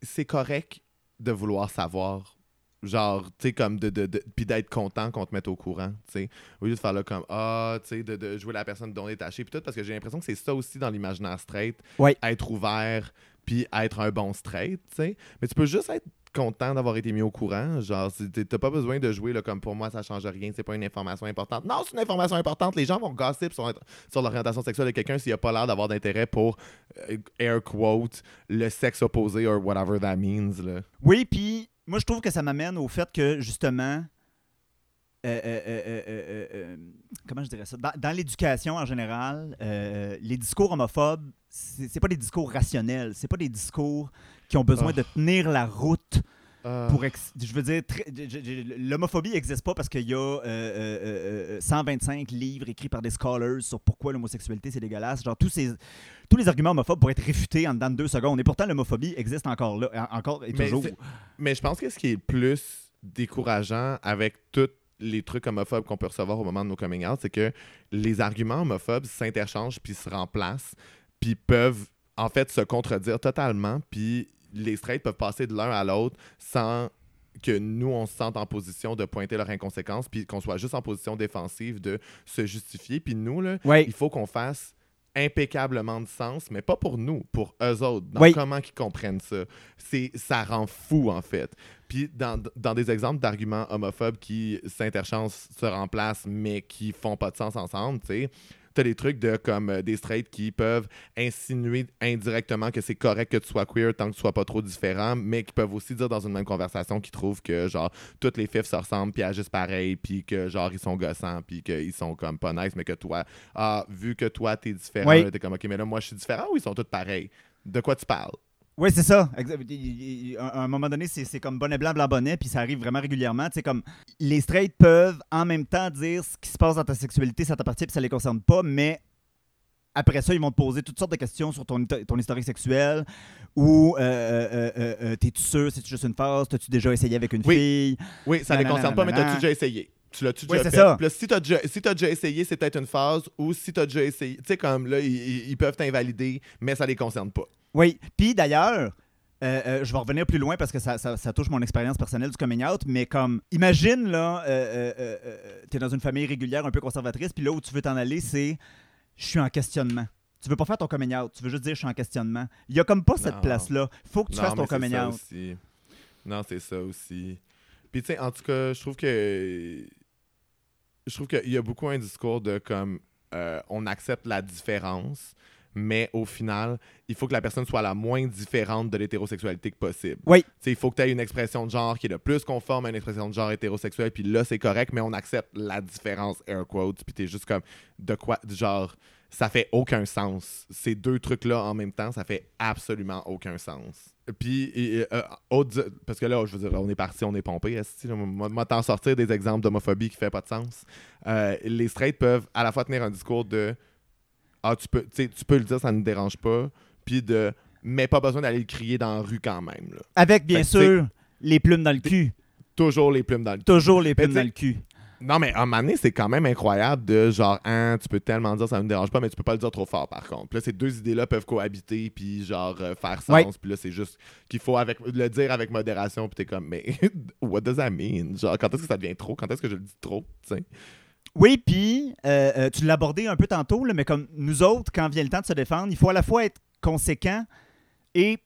Speaker 3: c'est correct de vouloir savoir Genre, tu sais, comme de. de, de puis d'être content qu'on te mette au courant, tu sais. Au lieu de faire là comme Ah, tu sais, de, de jouer la personne dont on est détachée. Puis tout, parce que j'ai l'impression que c'est ça aussi dans l'imaginaire straight.
Speaker 2: Ouais.
Speaker 3: Être ouvert, puis être un bon straight, tu sais. Mais tu peux juste être content d'avoir été mis au courant. Genre, t'as pas besoin de jouer là, comme pour moi, ça change rien, c'est pas une information importante. Non, c'est une information importante. Les gens vont gossip sur, sur l'orientation sexuelle de quelqu'un s'il a pas l'air d'avoir d'intérêt pour, euh, air quote, le sexe opposé or whatever that means. Là.
Speaker 2: Oui, puis moi, je trouve que ça m'amène au fait que, justement, euh, euh, euh, comment je dirais ça? Dans, dans l'éducation en général, les discours homophobes, c'est c'est pas des discours rationnels, c'est pas des discours qui ont besoin
Speaker 3: Ah.
Speaker 2: de tenir la route
Speaker 3: Euh,
Speaker 2: pour ex- je veux dire très- l'homophobie n'existe pas parce qu'il y a euh, euh, euh, 125 livres écrits par des scholars sur pourquoi l'homosexualité c'est dégueulasse. Genre tous ces tous les arguments homophobes pourraient être réfutés en dedans de deux secondes. Et pourtant l'homophobie existe encore là en- encore et
Speaker 3: Mais
Speaker 2: toujours.
Speaker 3: Mais je pense que ce qui est le plus décourageant avec tous les trucs homophobes qu'on peut recevoir au moment de nos coming out, c'est que les arguments homophobes s'interchangent puis se remplacent puis peuvent en fait se contredire totalement puis les straights peuvent passer de l'un à l'autre sans que nous, on se sente en position de pointer leur inconséquence, puis qu'on soit juste en position défensive de se justifier. Puis nous, là,
Speaker 2: Ouais.
Speaker 3: il faut qu'on fasse impeccablement de sens, mais pas pour nous, pour eux autres, dans
Speaker 2: Oui.
Speaker 3: comment ils comprennent ça. C'est, ça rend fou, en fait. Puis dans, dans des exemples d'arguments homophobes qui s'interchangent, se remplacent, mais qui font pas de sens ensemble, tu sais, t'as des trucs de comme euh, des straights qui peuvent insinuer indirectement que c'est correct que tu sois queer tant que tu sois pas trop différent, mais qui peuvent aussi dire dans une même conversation qu'ils trouvent que genre toutes les fifs se ressemblent puis agissent pareil puis que genre ils sont gossants puis qu'ils sont comme pas nice mais que toi ah vu que toi t'es différent
Speaker 2: Oui.
Speaker 3: t'es comme ok mais là moi je suis différent ou ils sont tous pareils? De quoi tu parles?
Speaker 2: Oui, c'est ça. À un moment donné, c'est c'est comme bonnet blanc, blanc bonnet, puis ça arrive vraiment régulièrement. Sais, comme les straights peuvent en même temps dire ce qui se passe dans ta sexualité, ça t'appartient, puis ça les concerne pas, mais après ça, ils vont te poser toutes sortes de questions sur ton, ton historique sexuel ou euh, euh, euh, t'es-tu sûr, c'est juste une phase, t'as-tu déjà essayé avec une
Speaker 3: Oui.
Speaker 2: fille?
Speaker 3: oui ça
Speaker 2: Non,
Speaker 3: les concerne pas mais t'as-tu déjà essayé? Tu l'as-tu
Speaker 2: Oui,
Speaker 3: déjà
Speaker 2: c'est
Speaker 3: fait?
Speaker 2: ça.
Speaker 3: Là, si t'as déjà, si déjà essayé, c'est peut-être une phase, ou si t'as déjà essayé, tu sais, comme là, ils, peuvent t'invalider, mais ça les concerne pas.
Speaker 2: Oui. Puis d'ailleurs, euh, euh, je vais revenir plus loin parce que ça, ça- ça touche mon expérience personnelle du coming out, mais comme, imagine, là, euh, euh, euh, t'es dans une famille régulière un peu conservatrice, puis là où tu veux t'en aller, c'est je suis en questionnement. Tu veux pas faire ton coming out, tu veux juste dire je suis en questionnement. Il y a comme pas cette place-là. faut que tu
Speaker 3: Non,
Speaker 2: fasses ton coming
Speaker 3: ça
Speaker 2: out.
Speaker 3: aussi. Non, c'est ça aussi. Puis, tu sais, en tout cas, je trouve que. Je trouve qu'il y a beaucoup un discours de comme. euh, on accepte la différence, mais au final, il faut que la personne soit la moins différente de l'hétérosexualité que possible.
Speaker 2: Oui.
Speaker 3: Tu sais, il faut que tu aies une expression de genre qui est le plus conforme à une expression de genre hétérosexuelle, puis là, c'est correct, mais on accepte la différence, air quotes, puis t'es juste comme, de quoi, genre, ça fait aucun sens. Ces deux trucs-là en même temps, ça fait absolument aucun sens. Puis, et, euh, autre- parce que là, je veux dire, on est parti, on est pompé. Moi, t'en sortir des exemples d'homophobie qui fait pas de sens. Euh, les straights peuvent à la fois tenir un discours de Ah, tu peux, tu peux le dire, ça ne dérange pas. puis de mais pas besoin d'aller le crier dans la rue quand même. là.
Speaker 2: Avec, bien
Speaker 3: Fait
Speaker 2: sûr, les plumes dans le cul.
Speaker 3: Toujours les plumes dans le
Speaker 2: Toujours les plumes dans le cul.
Speaker 3: Non, mais à un moment donné, c'est quand même incroyable de genre, hein, tu peux tellement dire ça me dérange pas, mais tu peux pas le dire trop fort par contre. Puis là, ces deux idées-là peuvent cohabiter, puis genre euh, faire sens.
Speaker 2: Ouais.
Speaker 3: Puis là, c'est juste qu'il faut avec, le dire avec modération, puis t'es comme, mais what does that mean? Genre, quand est-ce que ça devient trop? Quand est-ce que je le dis trop? Sais?
Speaker 2: Oui, puis euh, euh, tu l'as abordé un peu tantôt, là, mais comme nous autres, quand vient le temps de se défendre, il faut à la fois être conséquent et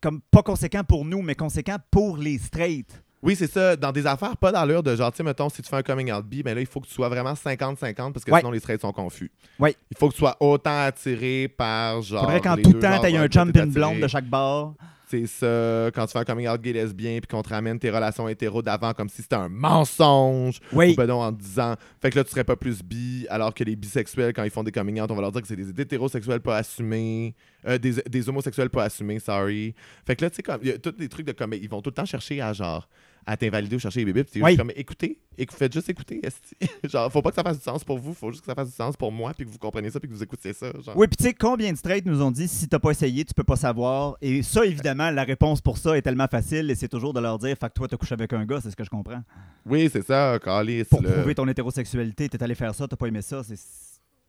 Speaker 2: comme pas conséquent pour nous, mais conséquent pour les straights.
Speaker 3: Oui, c'est ça. Dans des affaires, pas dans l'heure de genre, tu sais, mettons, si tu fais un coming out B, ben là, il faut que tu sois vraiment 50-50 parce que
Speaker 2: Ouais.
Speaker 3: sinon les straights sont confus.
Speaker 2: Ouais.
Speaker 3: Il faut que tu sois autant attiré par genre.
Speaker 2: Faudrait qu'en
Speaker 3: les
Speaker 2: tout temps, t'aies un et une blonde de chaque bord.
Speaker 3: C'est ça, quand tu fais un coming out gay lesbien puis qu'on te ramène tes relations hétéro d'avant comme si c'était un mensonge.
Speaker 2: Oui.
Speaker 3: Ou ben non, en disant, fait que là, tu serais pas plus bi, alors que les bisexuels, quand ils font des coming out, on va leur dire que c'est des hétérosexuels pas assumés, euh, des, des homosexuels pas assumés, sorry. Fait que là, tu sais, comme, il y a tous des trucs de comme, ils vont tout le temps chercher à genre, à t'invalider ou chercher les bébés, puis
Speaker 2: Oui.
Speaker 3: comme, écoutez, écou- faites juste écouter, genre, faut pas que ça fasse du sens pour vous, faut juste que ça fasse du sens pour moi, puis que vous compreniez ça, puis que vous écoutiez ça, genre.
Speaker 2: Oui, puis tu sais, combien de straights nous ont dit si t'as pas essayé, tu peux pas savoir. Et ça, évidemment, la réponse pour ça est tellement facile et c'est toujours de leur dire Fait que toi, t'as couché avec un gars, c'est ce que je comprends.
Speaker 3: Oui, c'est ça, Calice.
Speaker 2: Pour
Speaker 3: là.
Speaker 2: prouver ton hétérosexualité, t'es allé faire ça, t'as pas aimé ça.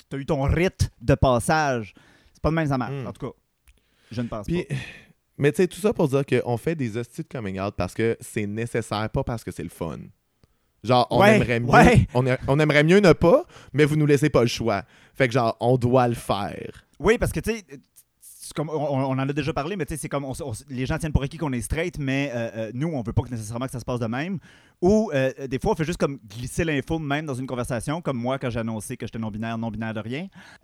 Speaker 2: T'as eu ton rite de passage. C'est pas de même ça marche.
Speaker 3: Mm.
Speaker 2: En tout cas, je ne pense
Speaker 3: Puis,
Speaker 2: pas.
Speaker 3: Mais tu sais, tout ça pour dire qu'on fait des hosties de coming out parce que c'est nécessaire, pas parce que c'est le fun. Genre, on
Speaker 2: Ouais,
Speaker 3: aimerait mieux.
Speaker 2: ouais.
Speaker 3: On, a- on aimerait mieux ne pas, mais vous nous laissez pas le choix. Fait que genre, on doit le faire.
Speaker 2: Oui, parce que tu sais. Comme on, on en a déjà parlé, mais tu sais, c'est comme on on les gens tiennent pour acquis qu'on est straight, mais euh, euh, nous, on veut pas que nécessairement que ça se passe de même. Ou euh, des fois, on fait juste comme glisser l'info même dans une conversation, comme moi quand j'ai annoncé que j'étais non-binaire, non-binaire de rien.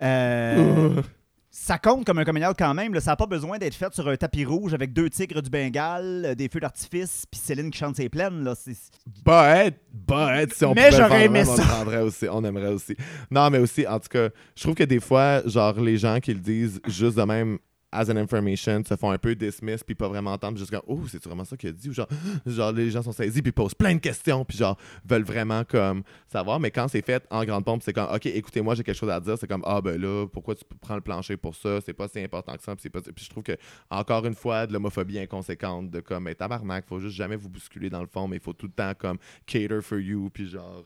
Speaker 2: Ça compte comme un coming out quand même. là. Ça n'a pas besoin d'être fait sur un tapis rouge avec deux tigres du Bengale, des feux d'artifice, puis Céline qui chante ses plaines. Là. C'est-
Speaker 3: Bah bah être, si on
Speaker 2: Mais
Speaker 3: pouvait
Speaker 2: j'aurais aimé ça.
Speaker 3: On le prendrait aussi, on aimerait aussi. Non, mais aussi, en tout cas, je trouve que des fois, genre, les gens qui le disent juste de même as an information se font un peu dismiss puis pas vraiment entendre comme oh c'est vraiment ça qu'il a dit? Ou genre genre les gens sont saisis puis posent plein de questions puis genre veulent vraiment comme savoir. Mais quand c'est fait en grande pompe c'est comme ok écoutez moi j'ai quelque chose à dire c'est comme ah ben là pourquoi tu prends le plancher pour ça? C'est pas si important que ça puis c'est pas puis je trouve que encore une fois de l'homophobie inconséquente de comme mais tabarnak faut juste jamais vous bousculer dans le fond mais il faut tout le temps comme cater for you puis genre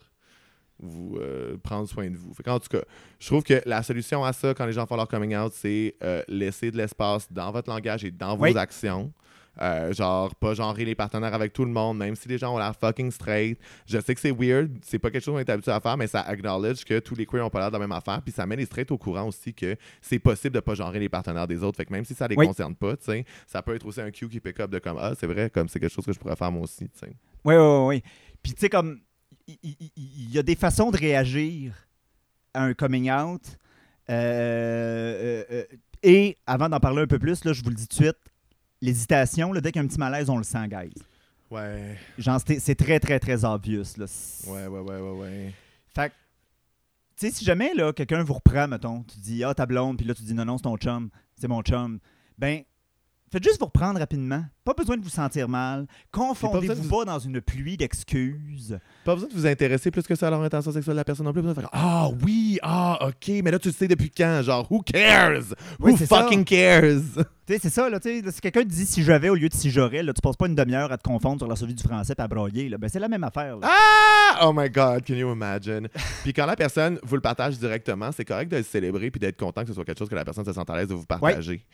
Speaker 3: vous euh, prendre soin de vous. Fait en tout cas, je trouve que la solution à ça, quand les gens font leur coming out, c'est euh, laisser de l'espace dans votre langage et dans vos actions. Euh, genre, pas genrer les partenaires avec tout le monde, même si les gens ont l'air fucking straight. Je sais que c'est weird, c'est pas quelque chose qu'on est habitué à faire, mais ça acknowledge que tous les queers ont pas l'air de la même affaire, puis ça met les straight au courant aussi que c'est possible de pas genrer les partenaires des autres. Fait que même si ça les
Speaker 2: Oui.
Speaker 3: concerne pas, tu sais, ça peut être aussi un cue qui pick up de comme Ah, c'est vrai, comme c'est quelque chose que je pourrais faire moi aussi, tu sais.
Speaker 2: Oui, oui, oui. oui. Puis, tu sais, comme, il y, a des façons de réagir à un coming out. Euh, euh, euh, et avant d'en parler un peu plus, là, je vous le dis tout de suite, l'hésitation, dès qu'il y a un petit malaise, on le sent, guys.
Speaker 3: Ouais,
Speaker 2: Genre, c'est très, très, très obvious. Là.
Speaker 3: ouais, ouais, ouais, ouais, ouais.
Speaker 2: Fait tu sais, si jamais là, quelqu'un vous reprend, mettons, tu dis Ah, ta blonde, puis là, tu dis Non, non, c'est ton chum, c'est mon chum. Ben, faites juste vous reprendre rapidement. Pas besoin de vous sentir mal. Confondez-vous pas,
Speaker 3: vous-
Speaker 2: dans une pluie d'excuses.
Speaker 3: Pas besoin de vous intéresser plus que ça à l'orientation sexuelle de la personne non plus. Pas besoin de faire Ah oui, ah ok, mais là tu le sais depuis quand? Genre, who cares?
Speaker 2: Oui,
Speaker 3: who
Speaker 2: c'est ça.
Speaker 3: fucking cares?
Speaker 2: Tu sais, c'est ça, là, tu si quelqu'un te dit si j'avais au lieu de si j'aurais, là, tu passes pas une demi-heure à te confondre sur la survie du français et à broyer, là. Ben, c'est la même affaire, là.
Speaker 3: Ah! Oh my god, can you imagine? puis quand la personne vous le partage directement, c'est correct de le célébrer puis d'être content que ce soit quelque chose que la personne se sente à l'aise de vous partager.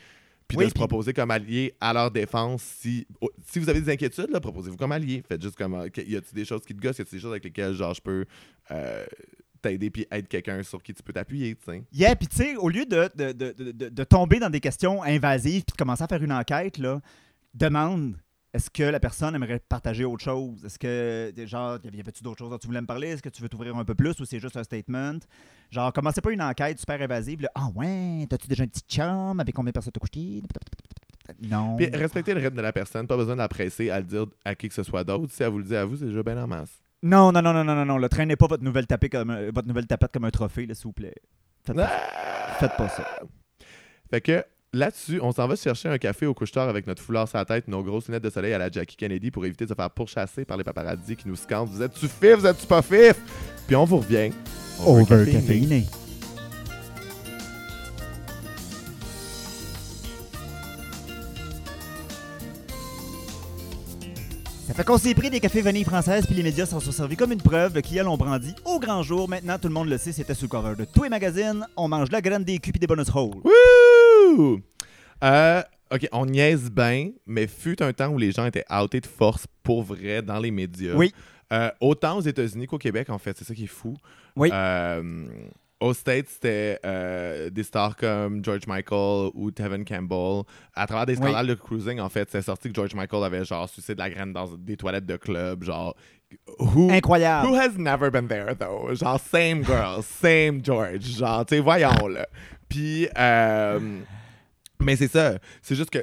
Speaker 3: Puis
Speaker 2: Oui,
Speaker 3: de se proposer comme allié à leur défense. Si, oh, si vous avez des inquiétudes, là, proposez-vous comme allié. Faites juste comme. euh, Y a-t-il des choses qui te gossent? Y a-t-il des choses avec lesquelles, genre, je peux euh, t'aider puis être quelqu'un sur qui tu peux t'appuyer, tu sais?
Speaker 2: Yeah, puis tu sais, au lieu de, de, de, de- de- de tomber dans des questions invasives puis de commencer à faire une enquête, là, demande est-ce que la personne aimerait partager autre chose? Est-ce que, genre, y avait-tu d'autres choses dont tu voulais me parler? Est-ce que tu veux t'ouvrir un peu plus ou c'est juste un statement? Genre, commencez pas une enquête super invasive. là. Ah ouais, t'as-tu déjà un petit chum? Avec combien de personnes t'as couché? Non.
Speaker 3: Puis respectez le rythme de la personne, pas besoin de la presser à le dire à qui que ce soit d'autre. Si elle vous le dit à vous, c'est déjà bien en masse.
Speaker 2: Non, non, non, non, non, non, non. Le traînez pas votre nouvelle, tapée comme un- votre nouvelle tapette comme un trophée, s'il vous plaît. Faites pas,
Speaker 3: Ah!
Speaker 2: faites pas ça.
Speaker 3: Fait que Là-dessus, on s'en va chercher un café au couche-tard avec notre foulard sur la tête, nos grosses lunettes de soleil à la Jackie Kennedy pour éviter de se faire pourchasser par les paparazzis qui nous scandent. Vous êtes-tu fif? Vous êtes-tu pas fif? Puis on vous revient.
Speaker 2: On Over caféiné. Ça fait qu'on s'est pris des cafés vanille françaises, puis les médias s'en sont servis comme une preuve. Le client l'ont brandi au grand jour. Maintenant, tout le monde le sait, c'était sous le cover de tous les magazines. On mange la graine des et des bonus holes.
Speaker 3: Woo! Euh, ok, on niaise bien, mais fut un temps où les gens étaient outés de force pour vrai dans les médias.
Speaker 2: Oui.
Speaker 3: Euh, autant aux États-Unis qu'au Québec, en fait. C'est ça qui est fou.
Speaker 2: Oui.
Speaker 3: Euh, aux States, c'était euh, des stars comme George Michael ou Tevin Campbell. À travers des
Speaker 2: Oui.
Speaker 3: scandales de cruising, en fait, c'est sorti que George Michael avait genre sucé de la graine dans des toilettes de club. Genre, who,
Speaker 2: Incroyable.
Speaker 3: Who has never been there, though? Genre, same girl, same George. Genre, tu sais, voyons, là. Puis, euh, mais c'est ça. C'est juste que,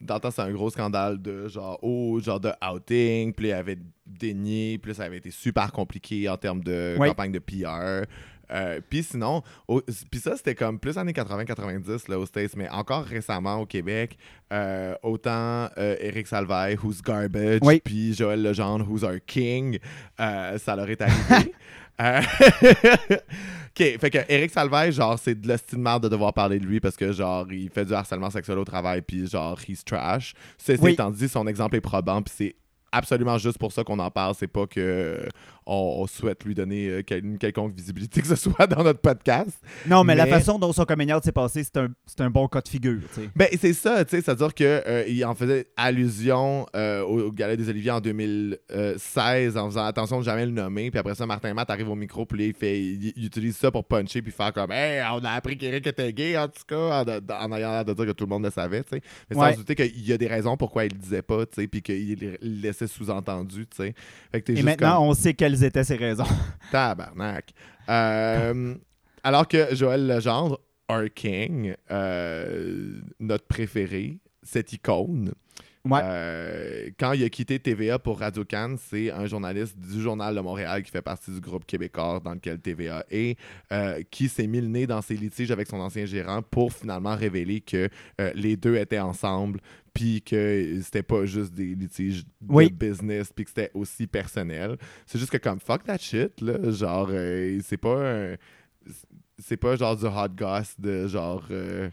Speaker 3: dans le temps, c'est un gros scandale de genre, oh, genre de outing. Puis, il avait dénié. Puis, ça avait été super compliqué en termes de
Speaker 2: Oui.
Speaker 3: campagne de PR. Euh, puis sinon, puis ça, c'était comme plus années 80-90 là, aux States, mais encore récemment au Québec, euh, autant euh, Eric Salvaille, who's garbage,
Speaker 2: Oui.
Speaker 3: puis Joël Legendre, who's our king, euh, ça leur est arrivé. OK, fait que Eric Salvaille, genre, c'est de l'estime de de devoir parler de lui parce que, genre, il fait du harcèlement sexuel au travail, puis, genre, he's trash. Ceci
Speaker 2: Oui.
Speaker 3: étant dit, son exemple est probant, puis c'est absolument juste pour ça qu'on en parle. C'est pas que euh, on, on souhaite lui donner euh, quel- une quelconque visibilité que ce soit dans notre podcast.
Speaker 2: Non, mais, la façon dont son coming out s'est passé, c'est un, c'est un bon cas de figure.
Speaker 3: Ben, c'est ça, tu sais, c'est-à-dire qu'il en faisait allusion euh, au, au Galet des Oliviers en 2016 en faisant attention de jamais le nommer. Puis après ça, Martin Matt arrive au micro, puis il, fait, il, il utilise ça pour puncher, puis faire comme Hey, on a appris qu'Éric était gay, en tout cas, en, en ayant l'air de dire que tout le monde le savait, tu sais. Mais
Speaker 2: Ouais.
Speaker 3: sans douter qu'il y a des raisons pourquoi il le disait pas, tu sais, puis qu'il le sous-entendu, tu sais. Fait que t'es
Speaker 2: Et
Speaker 3: juste
Speaker 2: maintenant,
Speaker 3: comme-
Speaker 2: on sait quelles étaient ses raisons.
Speaker 3: Tabarnak. Euh, alors que Joël Legendre, our king, euh, notre préféré, cette icône,
Speaker 2: Ouais.
Speaker 3: euh, quand il a quitté TVA pour Radio Cannes, c'est un journaliste du Journal de Montréal qui fait partie du groupe québécois dans lequel TVA est, euh, qui s'est mis le nez dans ses litiges avec son ancien gérant pour finalement révéler que euh, les deux étaient ensemble, puis que c'était pas juste des litiges de
Speaker 2: Oui.
Speaker 3: business, puis que c'était aussi personnel. C'est juste que comme fuck that shit, là, genre, euh, c'est pas un- C'est pas genre du hot goss de genre. euh,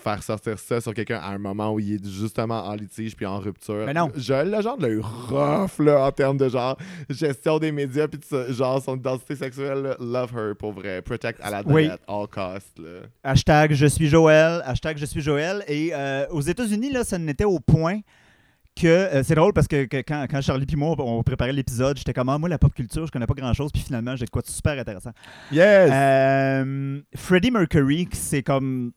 Speaker 3: faire sortir ça sur quelqu'un à un moment où il est justement en litige puis en rupture.
Speaker 2: Mais non.
Speaker 3: Joël Legendre l'a eu rough là, en termes de genre gestion des médias puis de ça, genre son identité sexuelle. Love her pour vrai. Protect à la
Speaker 2: Oui.
Speaker 3: at all cost. Là.
Speaker 2: Hashtag je suis Joël. Hashtag je suis Joël. Et euh, aux États-Unis, là, ça n'était au point que. euh, c'est drôle parce que, que quand, quand Charlie et moi, on préparait l'épisode, j'étais comme, ah, moi, la pop culture, je connais pas grand-chose. Puis finalement, j'ai de quoi de super intéressant.
Speaker 3: Yes!
Speaker 2: Euh, Freddie Mercury, s'est comme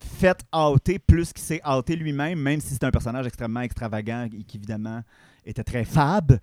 Speaker 2: fait outer plus qu'il s'est outé lui-même, même si c'est un personnage extrêmement extravagant et qui, évidemment, était très fab.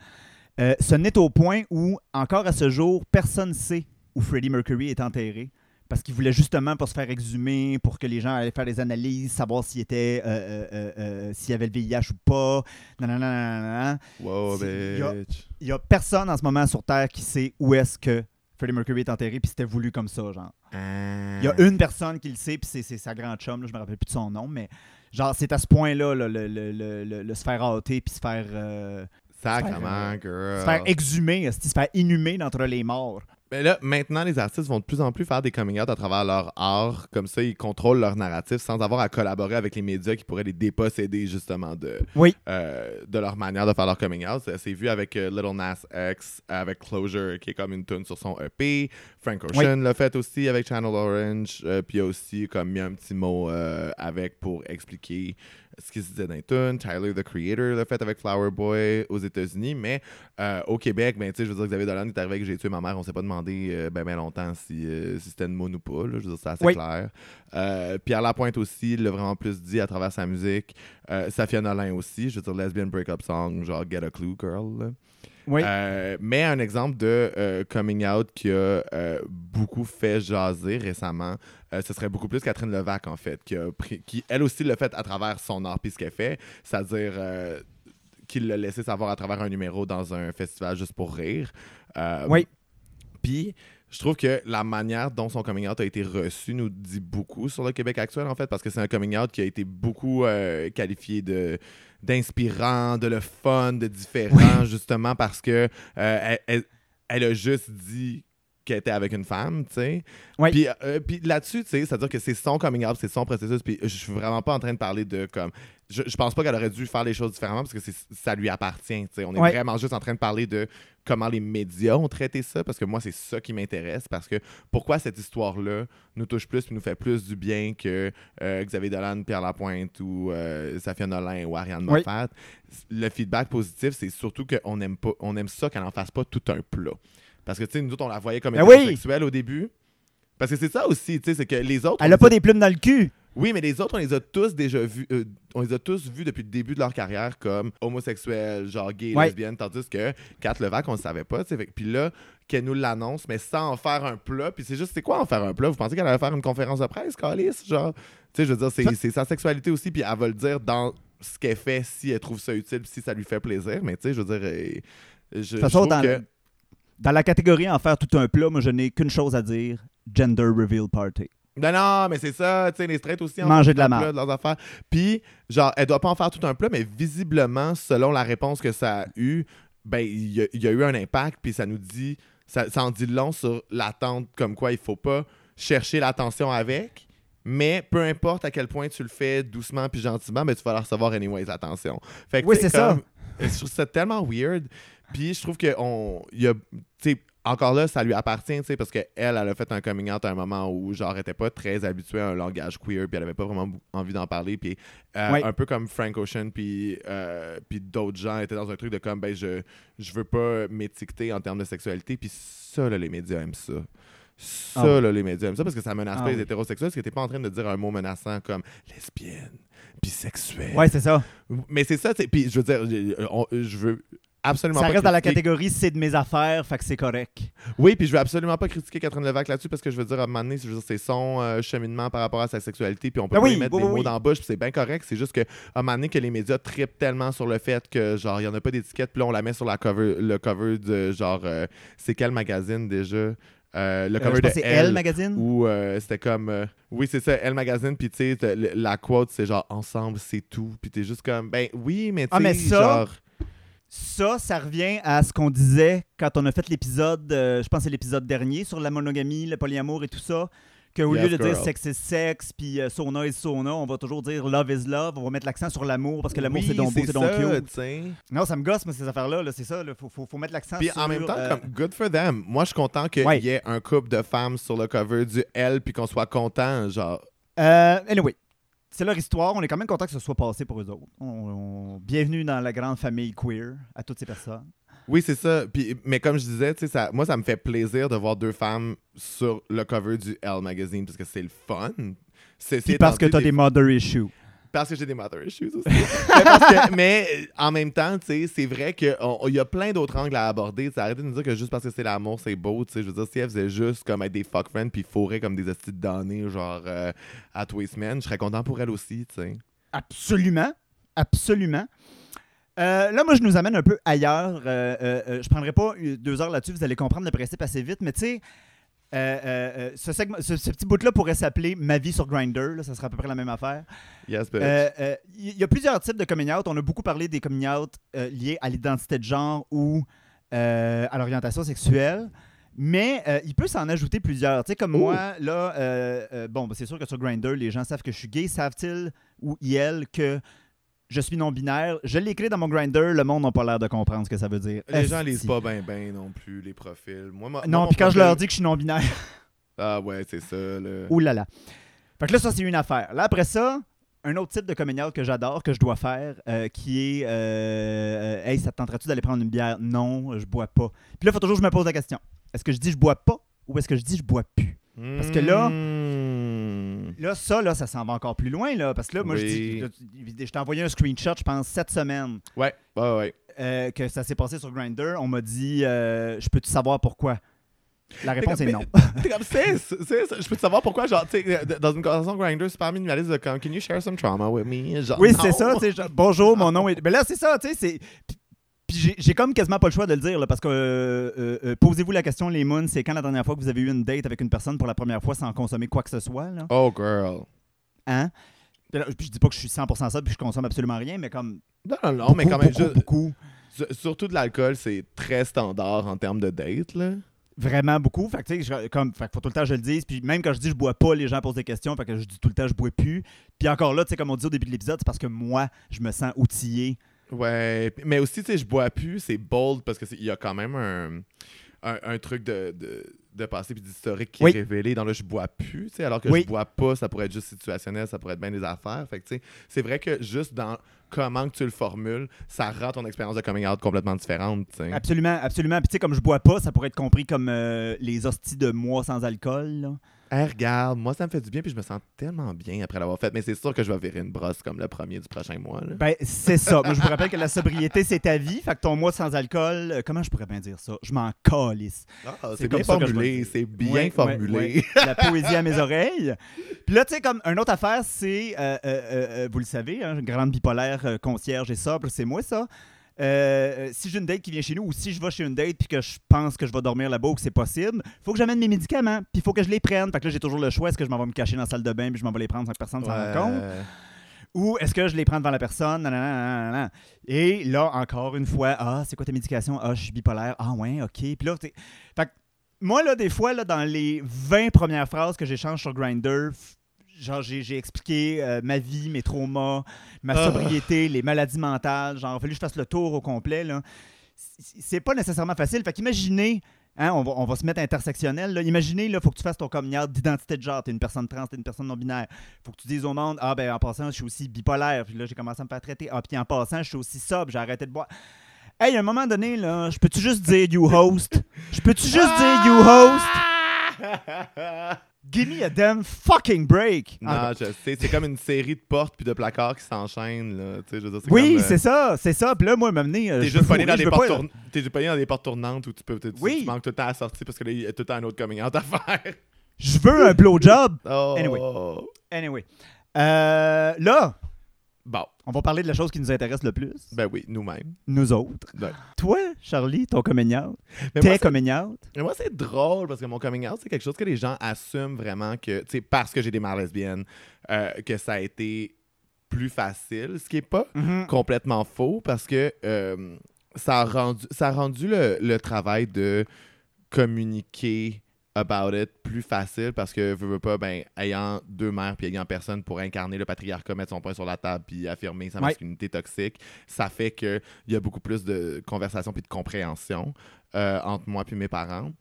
Speaker 2: Euh, ce n'est au point où, encore à ce jour, personne ne sait où Freddie Mercury est enterré. Parce qu'il voulait justement pour se faire exhumer, pour que les gens allaient faire des analyses, savoir s'il était, euh, euh, s'il avait le VIH ou pas. Non, non, non, non, non, non.
Speaker 3: wow,
Speaker 2: c'est- il y a-
Speaker 3: bitch.
Speaker 2: Il y a personne en ce moment sur Terre qui sait où est-ce que Freddie Mercury est enterré, puis c'était voulu comme ça, genre. Il y a une personne qui le sait, puis c'est- sa grande chum, là, je me rappelle plus de son nom, mais genre, c'est à ce point-là, là, le, le, le, se faire ôter, puis se faire, euh,
Speaker 3: Sacrement, girl.
Speaker 2: se faire exhumer, se faire inhumer d'entre les morts.
Speaker 3: Mais là, maintenant, les artistes vont de plus en plus faire des coming out à travers leur art. Comme ça, ils contrôlent leur narratif sans avoir à collaborer avec les médias qui pourraient les déposséder, justement, de,
Speaker 2: Oui.
Speaker 3: euh, de leur manière de faire leur coming out. Ça s'est vu avec euh, Little Nas X, avec Closure, qui est comme une tune sur son EP. Frank Ocean l'a fait aussi avec Channel Orange. euh, puis aussi comme mis un petit mot avec pour expliquer ce qui se disait dans les tunes. Tyler, the Creator, l'a fait avec Flower Boy aux États-Unis. Mais euh, au Québec, ben, tu sais, je veux dire, Xavier Dolan est arrivé avec J'ai tué ma mère. On s'est pas demandé euh, ben, ben longtemps si, euh, si c'était une moune ou pas. là. Je veux dire, c'est assez
Speaker 2: Oui.
Speaker 3: clair. Pierre Lapointe aussi il l'a vraiment plus dit à travers sa musique. Safia Nolin aussi. Je veux dire, lesbian breakup song, genre Get a Clue Girl. là.
Speaker 2: Oui.
Speaker 3: Euh, mais un exemple de euh, coming out qui a euh, beaucoup fait jaser récemment, ce serait beaucoup plus Catherine Levac, en fait, qui, a pris- qui elle aussi l'a fait à travers son art puis ce qu'elle fait, c'est-à-dire qu'il l'a laissé savoir à travers un numéro dans un festival juste pour rire.
Speaker 2: Oui.
Speaker 3: Puis, je trouve que la manière dont son coming out a été reçu nous dit beaucoup sur le Québec actuel, en fait, parce que c'est un coming out qui a été beaucoup euh, qualifié de d'inspirant, de le fun, de différent, justement parce que euh, elle, elle- elle a juste dit qu'elle était avec une femme, tu sais.
Speaker 2: Oui.
Speaker 3: Puis, euh, puis là-dessus, tu sais, c'est-à-dire que c'est son coming out, c'est son processus, puis je suis vraiment pas en train de parler de comme je, je pense pas qu'elle aurait dû faire les choses différemment parce que ça lui appartient. On est
Speaker 2: Ouais.
Speaker 3: vraiment juste en train de parler de comment les médias ont traité ça parce que moi, c'est ça qui m'intéresse. Parce que pourquoi cette histoire-là nous touche plus et nous fait plus du bien que euh, Xavier Dolan, Pierre Lapointe ou euh, Safia Nolin ou Ariane
Speaker 2: Oui.
Speaker 3: Moffat. Le feedback positif, c'est surtout qu'on aime, pas, on aime ça qu'elle n'en fasse pas tout un plat. Parce que, tu sais, nous autres, on la voyait comme
Speaker 2: Ben oui.
Speaker 3: hétérosexuelle au début. Parce que c'est ça aussi, tu sais, c'est que les autres.
Speaker 2: Elle a pas des plumes dans le cul.
Speaker 3: oui, mais les autres, on les a tous déjà vus. euh, on les a tous vus depuis le début de leur carrière comme homosexuels, genre gays,
Speaker 2: Ouais.
Speaker 3: lesbiennes, tandis que Kat Levac, on ne savait pas. tu sais. Puis là, qu'elle nous l'annonce, mais sans en faire un plat. Puis c'est juste, c'est quoi en faire un plat? Vous pensez qu'elle allait faire une conférence de presse, Calis? Genre, tu sais, je veux dire, c'est, sa sexualité aussi, puis elle va le dire dans ce qu'elle fait si elle trouve ça utile, si ça lui fait plaisir. Mais tu sais, je veux dire, euh, je,
Speaker 2: De
Speaker 3: je
Speaker 2: toute façon,
Speaker 3: trouve
Speaker 2: dans,
Speaker 3: que.
Speaker 2: dans la catégorie en faire tout un plat, moi, je n'ai qu'une chose à dire gender reveal party.
Speaker 3: Non, non, mais c'est ça, tu sais, les straights aussi en
Speaker 2: Manger de la
Speaker 3: un
Speaker 2: marde.
Speaker 3: plat de leurs affaires. Puis, genre, elle doit pas en faire tout un plat, mais visiblement, selon la réponse que ça a eu, ben, il y, a- il y a eu un impact, puis ça nous dit, ça, ça en dit long sur l'attente, comme quoi il faut pas chercher l'attention avec, mais peu importe à quel point tu le fais doucement puis gentiment, ben, tu vas la recevoir anyways, l'attention. Fait que,
Speaker 2: Oui, c'est ça.
Speaker 3: Je trouve ça tellement weird. Puis je trouve que on, il y a, tu sais, encore là, ça lui appartient, tu sais, parce qu'elle, elle a fait un coming out à un moment où, genre, elle était pas très habituée à un langage queer, puis elle avait pas vraiment envie d'en parler, puis euh,
Speaker 2: Ouais.
Speaker 3: un peu comme Frank Ocean, puis euh, puis d'autres gens étaient dans un truc de comme, ben, je, je veux pas m'étiqueter en termes de sexualité, puis ça, là, les médias aiment ça. Ça,
Speaker 2: Ah
Speaker 3: là, les médias aiment ça, parce que ça menace
Speaker 2: Ah
Speaker 3: pas les
Speaker 2: oui.
Speaker 3: hétérosexuels, parce que t'es pas en train de dire un mot menaçant comme lesbienne, bisexuelle.
Speaker 2: Ouais, c'est ça.
Speaker 3: Mais c'est ça, puis je veux dire, on- je veux absolument
Speaker 2: Ça
Speaker 3: pas
Speaker 2: reste dans la catégorie c'est de mes affaires, fait que c'est correct.
Speaker 3: Oui, puis je veux absolument pas critiquer Catherine Levac là-dessus parce que je veux dire, à un moment donné, je veux dire, c'est son euh, cheminement par rapport à sa sexualité, puis on peut
Speaker 2: Ben
Speaker 3: pas
Speaker 2: oui,
Speaker 3: lui mettre
Speaker 2: oui,
Speaker 3: des
Speaker 2: oui,
Speaker 3: mots dans la bouche, puis c'est bien correct. C'est juste qu'à un moment donné, que les médias trippent tellement sur le fait que, genre, il y en a pas d'étiquette, puis là, on la met sur la cover, le cover de, genre, euh, c'est quel magazine déjà? Euh, Le
Speaker 2: Euh,
Speaker 3: cover
Speaker 2: je
Speaker 3: de
Speaker 2: que
Speaker 3: Elle.
Speaker 2: Magazine.
Speaker 3: Où euh, c'était comme. euh, oui, c'est ça, Elle Magazine, puis tu sais, la quote, c'est genre ensemble, c'est tout. Puis t'es juste comme, ben oui, mais tu sais,
Speaker 2: Ah, mais ça,
Speaker 3: genre.
Speaker 2: Ça, ça revient à ce qu'on disait quand on a fait l'épisode, euh, je pense c'est l'épisode dernier, sur la monogamie, le polyamour et tout ça, qu'au
Speaker 3: Yes,
Speaker 2: lieu de dire sexe is sexe, puis euh, sauna is sauna, on va toujours dire love is love, on va mettre l'accent sur l'amour, parce que l'amour
Speaker 3: oui,
Speaker 2: c'est donc beau, c'est donc cute. Non, ça me gosse, mais ces affaires-là, là, c'est ça, il faut, faut, faut mettre l'accent
Speaker 3: Puis
Speaker 2: sur...
Speaker 3: en même temps,
Speaker 2: euh,
Speaker 3: comme good for them. Moi, je suis content qu'il
Speaker 2: Ouais.
Speaker 3: y ait un couple de femmes sur le cover du L, puis qu'on soit content, genre.
Speaker 2: Euh, anyway, c'est leur histoire. On est quand même content que ce soit passé pour eux autres. On- on- Bienvenue dans la grande famille queer à toutes ces personnes.
Speaker 3: Oui, c'est ça. Puis, mais comme je disais, tu sais, ça, moi, ça me fait plaisir de voir deux femmes sur le cover du Elle magazine parce que c'est le fun. C'est
Speaker 2: parce que t'as des mother issues.
Speaker 3: Parce que j'ai des mother issues aussi. mais, euh, en même temps, c'est vrai qu'il y a plein d'autres angles à aborder. Arrêtez de nous dire que juste parce que c'est l'amour, c'est beau. Je veux dire, si elle faisait juste comme être des fuck friends puis fourrer comme des hosties de genre euh, à tous je serais content pour elle aussi, tu sais.
Speaker 2: Absolument. Absolument. Euh, là, moi, je nous amène un peu ailleurs. Je prendrai pas deux heures là-dessus, vous allez comprendre le principe assez vite, mais tu sais, euh, euh, euh, ce, segment- ce- ce petit bout-là pourrait s'appeler Ma vie sur Grindr. là, ça serait à peu près la même affaire.
Speaker 3: Yes.
Speaker 2: Euh, Il y a plusieurs types de coming out. On a beaucoup parlé des coming out liés à l'identité de genre ou à l'orientation sexuelle. Mais il peut s'en ajouter plusieurs. Tu sais, comme
Speaker 3: Oh.
Speaker 2: moi, là, bon, ben, c'est sûr que sur Grindr, les gens savent que je suis gay. Savent-ils ou IL que je suis non-binaire? Je l'ai écrit dans mon Grindr. Le monde n'a pas l'air de comprendre ce que ça veut dire.
Speaker 3: les gens
Speaker 2: Esti.
Speaker 3: lisent pas bien, ben non plus les profils. Moi, moi- moi,
Speaker 2: Non,
Speaker 3: mon
Speaker 2: puis quand je
Speaker 3: profil-
Speaker 2: leur dis que je suis non-binaire,
Speaker 3: Ah ouais, c'est ça. Là.
Speaker 2: Ouh là là. Fait que là, ça, c'est une affaire. Là, après ça, un autre type de coming out que j'adore, que je dois faire, euh, qui est euh, euh, Hey, ça te tenterait-tu d'aller prendre une bière? Non, je bois pas. Puis là, il faut toujours que je me pose la question est-ce que je dis je bois pas ou est-ce que je dis je bois plus? Parce que là-
Speaker 3: Hmm.
Speaker 2: Là, ça, là, ça s'en va encore plus loin, là. Parce que là, moi, je dis. je t'ai envoyé un screenshot, je pense, cette semaine,
Speaker 3: Ouais, ouais, ouais.
Speaker 2: euh, que ça s'est passé sur Grindr. On m'a dit euh, Je peux-tu savoir pourquoi? La réponse est non.
Speaker 3: T'es comme, c'est, je peux te savoir pourquoi, genre, tu sais, dans une conversation Grindr super minimaliste de comme, can you share some trauma with me? Genre,
Speaker 2: Oui, c'est ça. tu sais, genre, bonjour, mon nom est. Mais là, c'est ça, tu sais. c'est- Puis- j'ai- comme quasiment pas le choix de le dire, là, parce que euh, euh, euh, posez-vous la question, les moons, c'est quand la dernière fois que vous avez eu une date avec une personne pour la première fois sans consommer quoi que ce soit, là?
Speaker 3: Oh, girl.
Speaker 2: Hein? Puis là, puis je dis pas que je suis 100% ça puis je consomme absolument rien, mais comme.
Speaker 3: Non, non, non, mais quand même,
Speaker 2: beaucoup, beaucoup.
Speaker 3: su- surtout de l'alcool, c'est très standard en termes de date, là.
Speaker 2: Vraiment beaucoup. Fait que, tu sais, comme, fait que faut tout le temps que je le dise. Puis même quand je dis je bois pas, les gens posent des questions. Fait que je dis tout le temps je bois plus. Puis encore là, tu sais, comme on dit au début de l'épisode, c'est parce que moi, je me sens outillé.
Speaker 3: Ouais, mais aussi, tu sais, je bois plus, c'est bold parce qu'il y a quand même un, un, un truc de, de, de passé puis d'historique qui
Speaker 2: Oui.
Speaker 3: est révélé dans le je bois plus, tu sais, alors que
Speaker 2: Oui.
Speaker 3: je bois pas, ça pourrait être juste situationnel, ça pourrait être bien des affaires. Fait que, tu sais, c'est vrai que juste dans comment que tu le formules, ça rend ton expérience de coming out complètement différente, tu sais.
Speaker 2: Absolument, absolument. Puis tu sais, comme je bois pas, ça pourrait être compris comme euh, les hosties de moi sans alcool. là.
Speaker 3: Hey, regarde, moi, ça me fait du bien puis je me sens tellement bien après l'avoir fait, mais c'est sûr que je vais virer une brosse comme le premier du prochain mois, là.
Speaker 2: Ben, c'est ça. Moi, je vous rappelle que la sobriété, c'est ta vie. Fait que ton mois sans alcool, euh, comment je pourrais bien dire ça? Je m'en calisse.
Speaker 3: Ah,
Speaker 2: c'est
Speaker 3: bien formulé, c'est bien formulé.
Speaker 2: La poésie à mes oreilles. Puis là, tu sais, comme une autre affaire, c'est, euh, euh, vous le savez, hein, grande bipolaire, concierge et sobre, c'est moi ça. Euh, euh, si j'ai une date qui vient chez nous ou si je vais chez une date puis que je pense que je vais dormir là-bas ou que c'est possible, faut que j'amène mes médicaments puis il faut que je les prenne. Fait que là, j'ai toujours le choix est-ce que je m'en vais me cacher dans la salle de bain puis je m'en vais les prendre sans que personne s'en rende compte? Ou est-ce que je les prends devant la personne? Et là, encore une fois, ah, c'est quoi ta médication? Ah, je suis bipolaire. Ah, ouais, OK. Puis là, fait que moi, là, des fois, là, dans les 20 premières phrases que j'échange sur Grindr, genre, j'ai expliqué euh, ma vie, mes traumas, ma
Speaker 3: Ah.
Speaker 2: sobriété, les maladies mentales. Genre, fallu que je fasse le tour au complet, là. C'est pas nécessairement facile. Fait qu'imaginez, hein, on, va, on va se mettre intersectionnel, là. Imaginez, il faut que tu fasses ton coming d'identité de genre. T'es une personne trans, t'es une personne non-binaire faut que tu dises au monde Ah, ben en passant, je suis aussi bipolaire. Puis là, j'ai commencé à me faire traiter. Ah, puis en passant, je suis aussi sobre. J'ai arrêté de boire. Hey, à un moment donné, là, je peux-tu juste dire you host? Je peux-tu juste dire you host? Give me a damn fucking break
Speaker 3: Non, je sais. C'est comme une série de portes puis de placards qui s'enchaînent. Là. Tu sais, je veux dire, c'est
Speaker 2: Oui,
Speaker 3: euh,
Speaker 2: c'est ça, c'est ça. Puis là, moi, m'amener.
Speaker 3: T'es juste pogné dans, des portes tourn- t'es juste pogné dans des portes tournantes où tu peux tu-
Speaker 2: Oui.
Speaker 3: tu manques tout le temps à la sortie parce que là, il y a tout le temps un autre coming out à faire.
Speaker 2: Je veux un blowjob.
Speaker 3: Oh.
Speaker 2: Anyway. Anyway. Euh, là,
Speaker 3: Bon,
Speaker 2: on va parler de la chose qui nous intéresse le plus.
Speaker 3: ben oui, nous-mêmes.
Speaker 2: nous autres.
Speaker 3: Ben.
Speaker 2: Toi, Charlie, ton coming out. Tes coming out.
Speaker 3: mais moi, c'est drôle parce que mon coming out, c'est quelque chose que les gens assument vraiment que, tu sais, parce que j'ai des mères lesbiennes, euh, que ça a été plus facile, ce qui est pas
Speaker 2: Mhm.
Speaker 3: complètement faux parce que euh, ça, a rendu, ça a rendu le, le travail de communiquer about it plus facile parce que veux, veux pas ben ayant deux mères puis ayant personne pour incarner le patriarcat mettre son poing sur la table puis affirmer sa
Speaker 2: Ouais.
Speaker 3: masculinité toxique ça fait que il y a beaucoup plus de conversation puis de compréhension euh, entre moi puis mes parents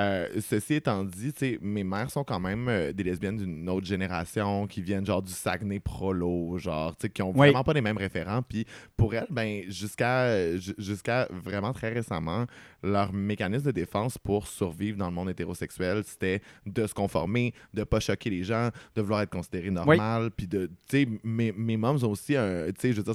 Speaker 3: Euh, ceci étant dit, mes mères sont quand même euh, des lesbiennes d'une autre génération qui viennent genre du Saguenay Prolo, genre, qui ont
Speaker 2: Oui.
Speaker 3: vraiment pas les mêmes référents. Puis pour elles, ben, jusqu'à ju- jusqu'à vraiment très récemment, leur mécanisme de défense pour survivre dans le monde hétérosexuel, c'était de se conformer, de pas choquer les gens, de vouloir être considéré normal, puis de, tu sais, mes, mes moms ont aussi un, tu sais, je veux dire,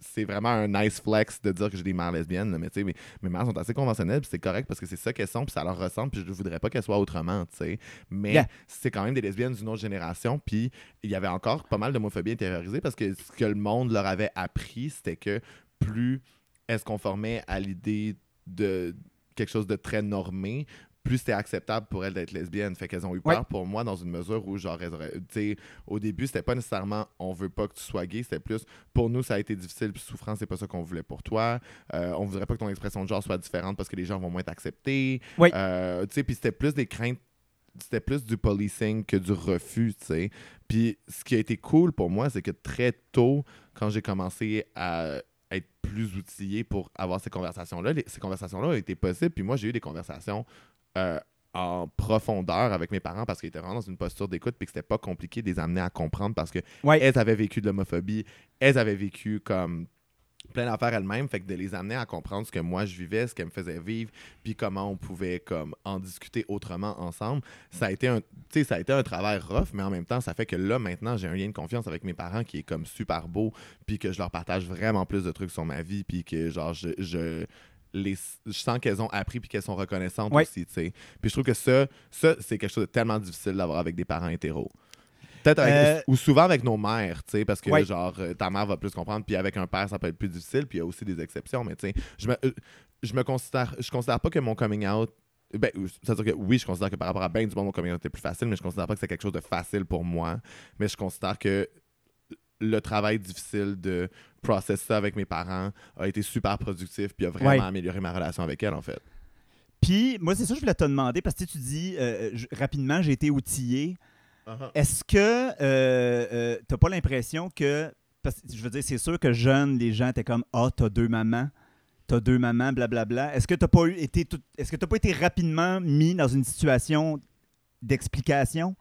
Speaker 3: c'est- vraiment un nice flex de dire que j'ai des mères lesbiennes, là, mais tu sais, mes, mes mères sont assez conventionnelles, c'est correct parce que c'est ça qu'elles sont, puis ça leur ressemble, puis je voudrais pas qu'elles soient autrement, tu sais. Mais
Speaker 2: Yeah.
Speaker 3: c'est quand même des lesbiennes d'une autre génération, puis il y avait encore pas mal d'homophobie intériorisée parce que ce que le monde leur avait appris, c'était que plus elles se conformaient à l'idée de quelque chose de très normé, plus c'était acceptable pour elles d'être lesbiennes. Fait qu'elles ont eu peur
Speaker 2: Ouais.
Speaker 3: pour moi dans une mesure où, genre, elles auraient- tu sais, au début, c'était pas nécessairement on veut pas que tu sois gay, c'était plus pour nous, ça a été difficile, puis souffrant, c'est pas ça qu'on voulait pour toi. Euh, on voudrait pas que ton expression de genre soit différente parce que les gens vont moins t'accepter.
Speaker 2: Oui.
Speaker 3: Euh, tu sais, puis c'était plus des craintes c'était plus du policing que du refus, tu sais. Puis ce qui a été cool pour moi, c'est que très tôt, quand j'ai commencé à être plus outillé pour avoir ces conversations-là, ces conversations-là ont été possibles. Puis moi, j'ai eu des conversations euh, en profondeur avec mes parents parce qu'ils étaient vraiment dans une posture d'écoute puis que c'était pas compliqué de les amener à comprendre parce que
Speaker 2: Ouais.
Speaker 3: elles avaient vécu de l'homophobie, elles avaient vécu comme plein d'affaires elles-mêmes, fait que de les amener à comprendre ce que moi je vivais, ce qu'elles me faisaient vivre, puis comment on pouvait comme en discuter autrement ensemble, ça a été un tu sais ça a été un travail rough, mais en même temps ça fait que là maintenant j'ai un lien de confiance avec mes parents qui est comme super beau, puis que je leur partage vraiment plus de trucs sur ma vie, puis que genre je, je les, je sens qu'elles ont appris puis qu'elles sont reconnaissantes
Speaker 2: Ouais.
Speaker 3: aussi, tu sais. Puis je trouve que ça, ça c'est quelque chose de tellement difficile d'avoir avec des parents hétéros. Peut-être
Speaker 2: Euh,
Speaker 3: ou souvent avec nos mères, tu sais, parce que
Speaker 2: Ouais.
Speaker 3: genre euh, ta mère va plus comprendre, puis avec un père ça peut être plus difficile, puis il y a aussi des exceptions, mais tu sais, je me, euh, je me considère, je considère pas que mon coming out, ben, c'est-à-dire que oui, je considère que par rapport à ben du monde mon coming out était plus facile, mais je considère pas que c'est quelque chose de facile pour moi, mais je considère que le travail difficile de process ça avec mes parents a été super productif, puis a vraiment
Speaker 2: Ouais.
Speaker 3: amélioré ma relation avec elle en fait.
Speaker 2: Puis, moi, c'est ça que je voulais te demander, parce que tu dis euh, je- rapidement, j'ai été outillé.
Speaker 3: Uh-huh.
Speaker 2: Est-ce que tu n'as pas l'impression que. Parce que je veux dire, c'est sûr que jeune, les gens étaient comme Ah, t'as deux mamans, t'as deux mamans, blablabla. Est-ce que t'as pas eu été tout- Est-ce que t'as pas été rapidement mis dans une situation d'explication?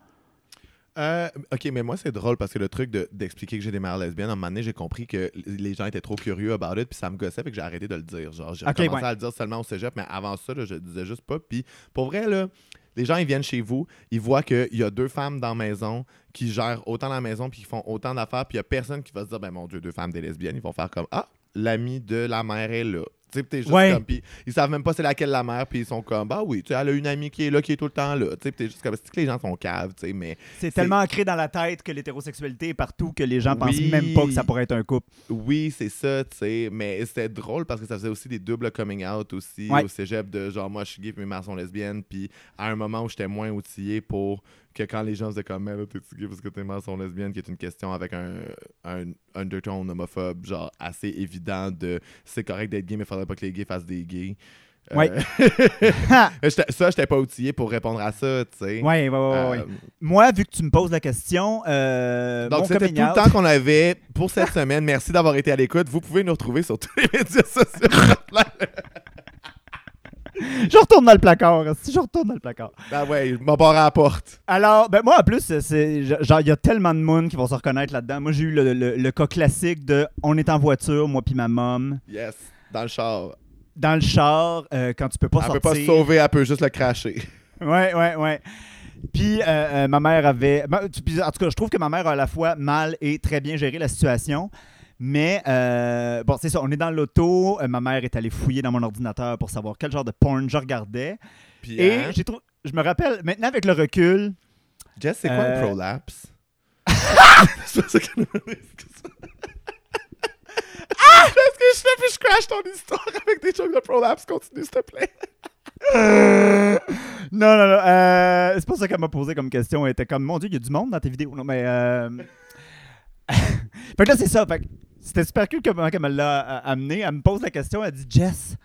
Speaker 3: Euh, ok, mais moi, c'est drôle parce que le truc de- d'expliquer que j'ai des mères lesbiennes, à un moment donné, j'ai compris que les gens étaient trop curieux about it, puis ça me gossait, fait que j'ai arrêté de le dire. Genre, j'ai commencé
Speaker 2: ouais.
Speaker 3: à le dire seulement au cégep, mais avant ça, là, je le disais juste pas. Puis pour vrai, là, les gens, ils viennent chez vous, ils voient qu'il y a deux femmes dans la maison qui gèrent autant la maison, puis qui font autant d'affaires, puis il y a personne qui va se dire, ben mon Dieu, deux femmes, des lesbiennes. Ils vont faire comme, ah, l'ami de la mère est là. Tu sais, puis t'es juste
Speaker 2: Ouais.
Speaker 3: comme, ils savent même pas c'est laquelle la mère, puis ils sont comme, bah oui, tu sais, elle a une amie qui est là, qui est tout le temps là. Tu sais, t'es juste comme, c'est que les gens sont caves, tu sais, mais
Speaker 2: C'est tellement ancré dans la tête que l'hétérosexualité est partout que les gens pensent
Speaker 3: Oui.
Speaker 2: même pas que ça pourrait être un couple.
Speaker 3: Oui, c'est ça, tu sais. Mais c'était drôle parce que ça faisait aussi des doubles coming out aussi
Speaker 2: Ouais.
Speaker 3: au cégep de genre, moi, je suis gay puis mes mères sont lesbiennes. Puis à un moment où j'étais moins outillé pour que quand les gens faisaient comme, mais là, t'es gay parce que tes mères sont lesbiennes, qui est une question avec un, un undertone homophobe, genre assez évident de c'est correct d'être gay, mais faudrait pas que les gays fassent des gays. Euh,
Speaker 2: Ouais.
Speaker 3: j'étais- ça, j'étais pas outillé pour répondre à ça, tu sais.
Speaker 2: Ouais, ouais, ouais, ouais, ouais.
Speaker 3: Euh,
Speaker 2: Moi, vu que tu me poses la question, euh,
Speaker 3: Donc, c'était tout le temps qu'on avait pour cette semaine. Merci d'avoir été à l'écoute. Vous pouvez nous retrouver sur tous les médias sociaux.
Speaker 2: Je retourne dans le placard. Si je retourne dans le placard.
Speaker 3: ah ouais, je m'en barre à la porte.
Speaker 2: Alors, ben moi, en plus, c'est- genre, il y a tellement de monde qui vont se reconnaître là-dedans. Moi, j'ai eu le, le- le cas classique de on est en voiture, moi puis ma mom,
Speaker 3: Yes, dans le char.
Speaker 2: dans le char, euh, quand tu peux pas
Speaker 3: Elle
Speaker 2: sortir.
Speaker 3: peut pas se sauver, elle peut juste le cracher.
Speaker 2: Ouais, ouais, ouais. Puis, euh, euh, ma mère avait. en tout cas, je trouve que ma mère a à la fois mal et très bien géré la situation. Mais, euh, bon, c'est ça, on est dans l'auto. euh, ma mère est allée fouiller dans mon ordinateur pour savoir quel genre de porn je regardais.
Speaker 3: Puis,
Speaker 2: Et
Speaker 3: hein,
Speaker 2: j'ai je me rappelle, maintenant avec le recul,
Speaker 3: Jess, c'est quoi
Speaker 2: Euh,
Speaker 3: un prolapse? dit, excuse-moi. Ah! Qu'est-ce que je fais puis je crash ton histoire avec des jokes de prolapse? Continue, s'il te plaît.
Speaker 2: Non, non, non. euh, c'est pas ça qu'elle m'a posé comme question. Elle était comme, mon Dieu, il y a du monde dans tes vidéos. Non, mais. euh, fait que là, c'est ça. Fait que c'était super cool comment elle me l'a euh, amené. Elle me pose la question. Elle dit, Jess,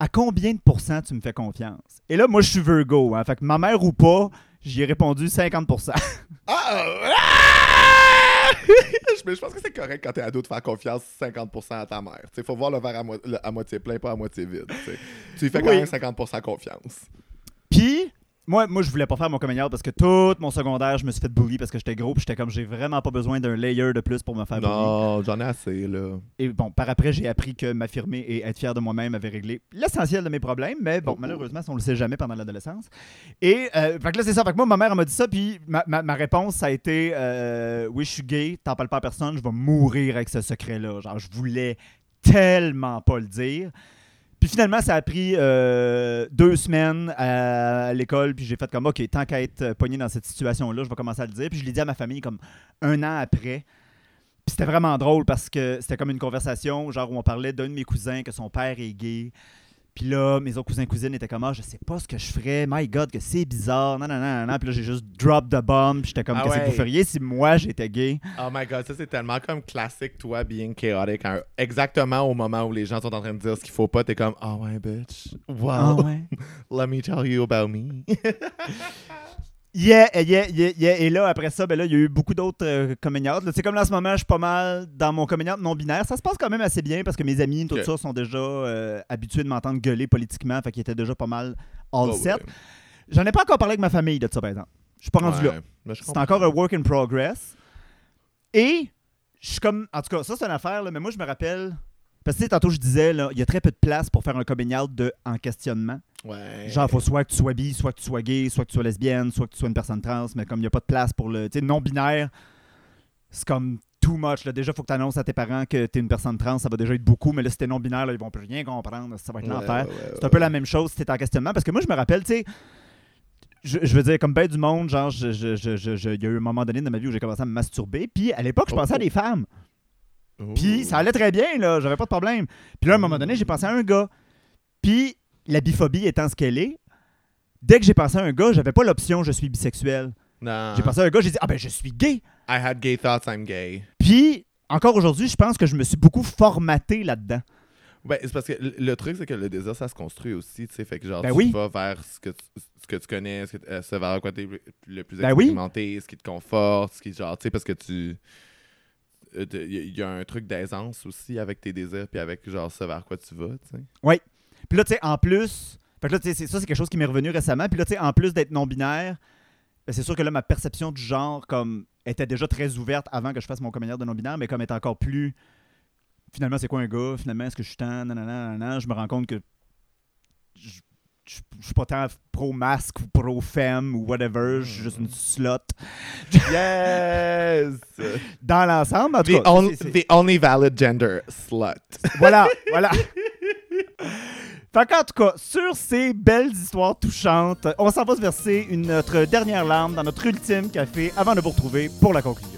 Speaker 2: à combien de pourcents tu me fais confiance? Et là, moi, je suis Virgo. Hein, fait que ma mère ou pas, j'y ai répondu 50
Speaker 3: Ah! ah! Mais je pense que c'est correct quand t'es ado de faire confiance 50% à ta mère. Il faut voir le verre à, mo- à moitié plein, pas à moitié vide. t'sais. Tu lui fais quand même 50% confiance.
Speaker 2: Puis, moi, moi, je voulais pas faire mon coming out parce que tout mon secondaire, je me suis fait bully parce que j'étais gros. Puis j'étais comme, j'ai vraiment pas besoin d'un layer de plus pour me faire bully.
Speaker 3: Non, j'en ai assez, là.
Speaker 2: Et bon, par après, j'ai appris que m'affirmer et être fier de moi-même avait réglé l'essentiel de mes problèmes, mais bon,
Speaker 3: Oh, oh.
Speaker 2: malheureusement, ça, on le sait jamais pendant l'adolescence. Et euh, fait que là, c'est ça. Fait que moi, ma mère elle m'a dit ça, puis ma, ma- ma réponse, ça a été euh, Oui, je suis gay, t'en parles pas à personne, je vais mourir avec ce secret-là. Genre, je voulais tellement pas le dire. Puis finalement, ça a pris euh, deux semaines à l'école, puis j'ai fait comme, OK, tant qu'à être euh, pogné dans cette situation-là, je vais commencer à le dire. Puis je l'ai dit à ma famille comme un an après. Puis c'était vraiment drôle parce que c'était comme une conversation, genre où on parlait d'un de mes cousins que son père est gay. Puis là, mes autres cousins cousines étaient comme ah, je sais pas ce que je ferais. My God, que c'est bizarre. Non, non, non, non. Puis là, j'ai juste drop the bomb. Puis j'étais comme,
Speaker 3: Ah
Speaker 2: qu'est-ce que vous feriez si moi j'étais gay?
Speaker 3: Oh my god, ça c'est tellement comme classique, toi, being chaotic. hein. Exactement au moment où les gens sont en train de dire ce qu'il faut pas, t'es comme, oh ouais, bitch. Wow.
Speaker 2: Ah ouais.
Speaker 3: Let me tell you about me.
Speaker 2: Yeah, yeah, yeah, yeah. Et là, après ça, ben là, il y a eu beaucoup d'autres euh, coming out. Là, C'est comme là, en ce moment, je suis pas mal dans mon coming out non-binaire. Ça se passe quand même assez bien parce que mes amis, tout ça, sont déjà euh, habitués de m'entendre gueuler politiquement. Fait qu'ils étaient déjà pas mal all
Speaker 3: Oh,
Speaker 2: set.
Speaker 3: ouais.
Speaker 2: J'en ai pas encore parlé avec ma famille de ça, par exemple. Je suis pas rendu là.
Speaker 3: Ouais, mais je
Speaker 2: C'est encore un work in progress. Et je suis comme. En tout cas, ça, c'est une affaire, là, mais moi, je me rappelle. Parce que tantôt, je disais, là, il y a très peu de place pour faire un coming out de en questionnement.
Speaker 3: Ouais.
Speaker 2: Genre, faut soit que tu sois bi, soit que tu sois gay, soit que tu sois lesbienne, soit que tu sois une personne trans, mais comme il n'y a pas de place pour le. Tu sais, non-binaire, c'est comme too much. Là. Déjà, faut que tu annonces à tes parents que tu es une personne trans, ça va déjà être beaucoup, mais là, si t'es non-binaire, ils vont plus rien comprendre, ça va être
Speaker 3: Ouais,
Speaker 2: l'enfer.
Speaker 3: ouais,
Speaker 2: C'est un peu la même chose si t'es en questionnement. Parce que moi, je me rappelle, tu sais, je, je veux dire, comme ben du monde, genre, je- je- je- il y a eu un moment donné dans ma vie où j'ai commencé à me masturber. Puis à l'époque, je
Speaker 3: Oh,
Speaker 2: pensais à
Speaker 3: oh.
Speaker 2: des femmes. Puis ça allait très bien, là, j'avais pas de problème. Puis là, à un moment donné, j'ai pensé à un gars. Puis la biphobie étant ce qu'elle est, dès que j'ai pensé à un gars, j'avais pas l'option je suis bisexuel. J'ai pensé à un gars, j'ai dit ah ben je suis gay.
Speaker 3: I had gay thoughts, I'm gay.
Speaker 2: Puis encore aujourd'hui, je pense que je me suis beaucoup formaté là-dedans.
Speaker 3: Ben, c'est parce que le- truc, c'est que le désir, ça se construit aussi, tu sais. Fait que genre,
Speaker 2: Ben
Speaker 3: tu
Speaker 2: oui.
Speaker 3: vas vers ce que tu, ce que tu connais, ce, que, euh, ce vers quoi tu es le plus
Speaker 2: Ben oui.
Speaker 3: expérimenté, ce qui te conforte, ce qui, genre, tu sais, parce que tu. Il y, a un truc d'aisance aussi avec tes désirs, puis avec, genre, ce vers quoi tu vas, tu sais.
Speaker 2: Puis là, tu sais, en plus, fait que là, ça, c'est quelque chose qui m'est revenu récemment. Puis là, tu sais, en plus d'être non-binaire, ben, c'est sûr que là, ma perception du genre, comme, était déjà très ouverte avant que je fasse mon commentaire de non-binaire, mais comme est encore plus. Finalement, c'est quoi un gars? Finalement, est-ce que je suis tant nanana, nanana, Je me rends compte que. Je je- je suis pas tant pro-masque ou pro-femme ou whatever. Je suis juste une slot.
Speaker 3: Yes!
Speaker 2: Dans l'ensemble, en tout
Speaker 3: the,
Speaker 2: cas.
Speaker 3: on- the only valid gender, slut.
Speaker 2: Voilà, voilà. Fait qu'en tout cas, sur ces belles histoires touchantes, on s'en va se verser une, notre dernière larme dans notre ultime café avant de vous retrouver pour la conclusion.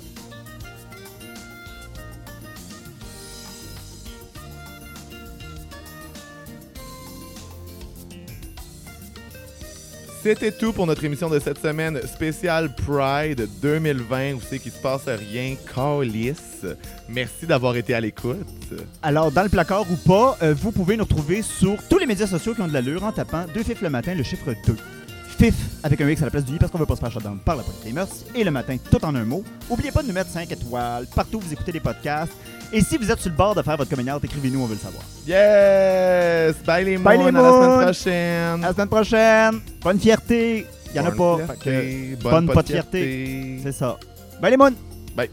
Speaker 3: C'était tout pour notre émission de cette semaine spéciale Pride 2020 où c'est qu'il se passe rien, calice. Merci d'avoir été à l'écoute.
Speaker 2: Alors, dans le placard ou pas, euh, vous pouvez nous retrouver sur tous les médias sociaux qui ont de l'allure en tapant 2 fifs le matin, le chiffre 2. Fif avec un X à la place du I parce qu'on veut pas se faire shutdown par la police des. Et le matin, tout en un mot. Oubliez pas de nous mettre 5 étoiles partout où vous écoutez les podcasts. Et si vous êtes sur le bord de faire votre coming out, écrivez-nous, on veut le savoir.
Speaker 3: Yes! Bye les
Speaker 2: Bye,
Speaker 3: moons,
Speaker 2: les
Speaker 3: à la semaine prochaine.
Speaker 2: À la semaine prochaine! Bonne fierté! Il y en a pas.
Speaker 3: fierté,
Speaker 2: bonne
Speaker 3: bonne
Speaker 2: pas de fierté. C'est ça. Bye les moons!
Speaker 3: Bye.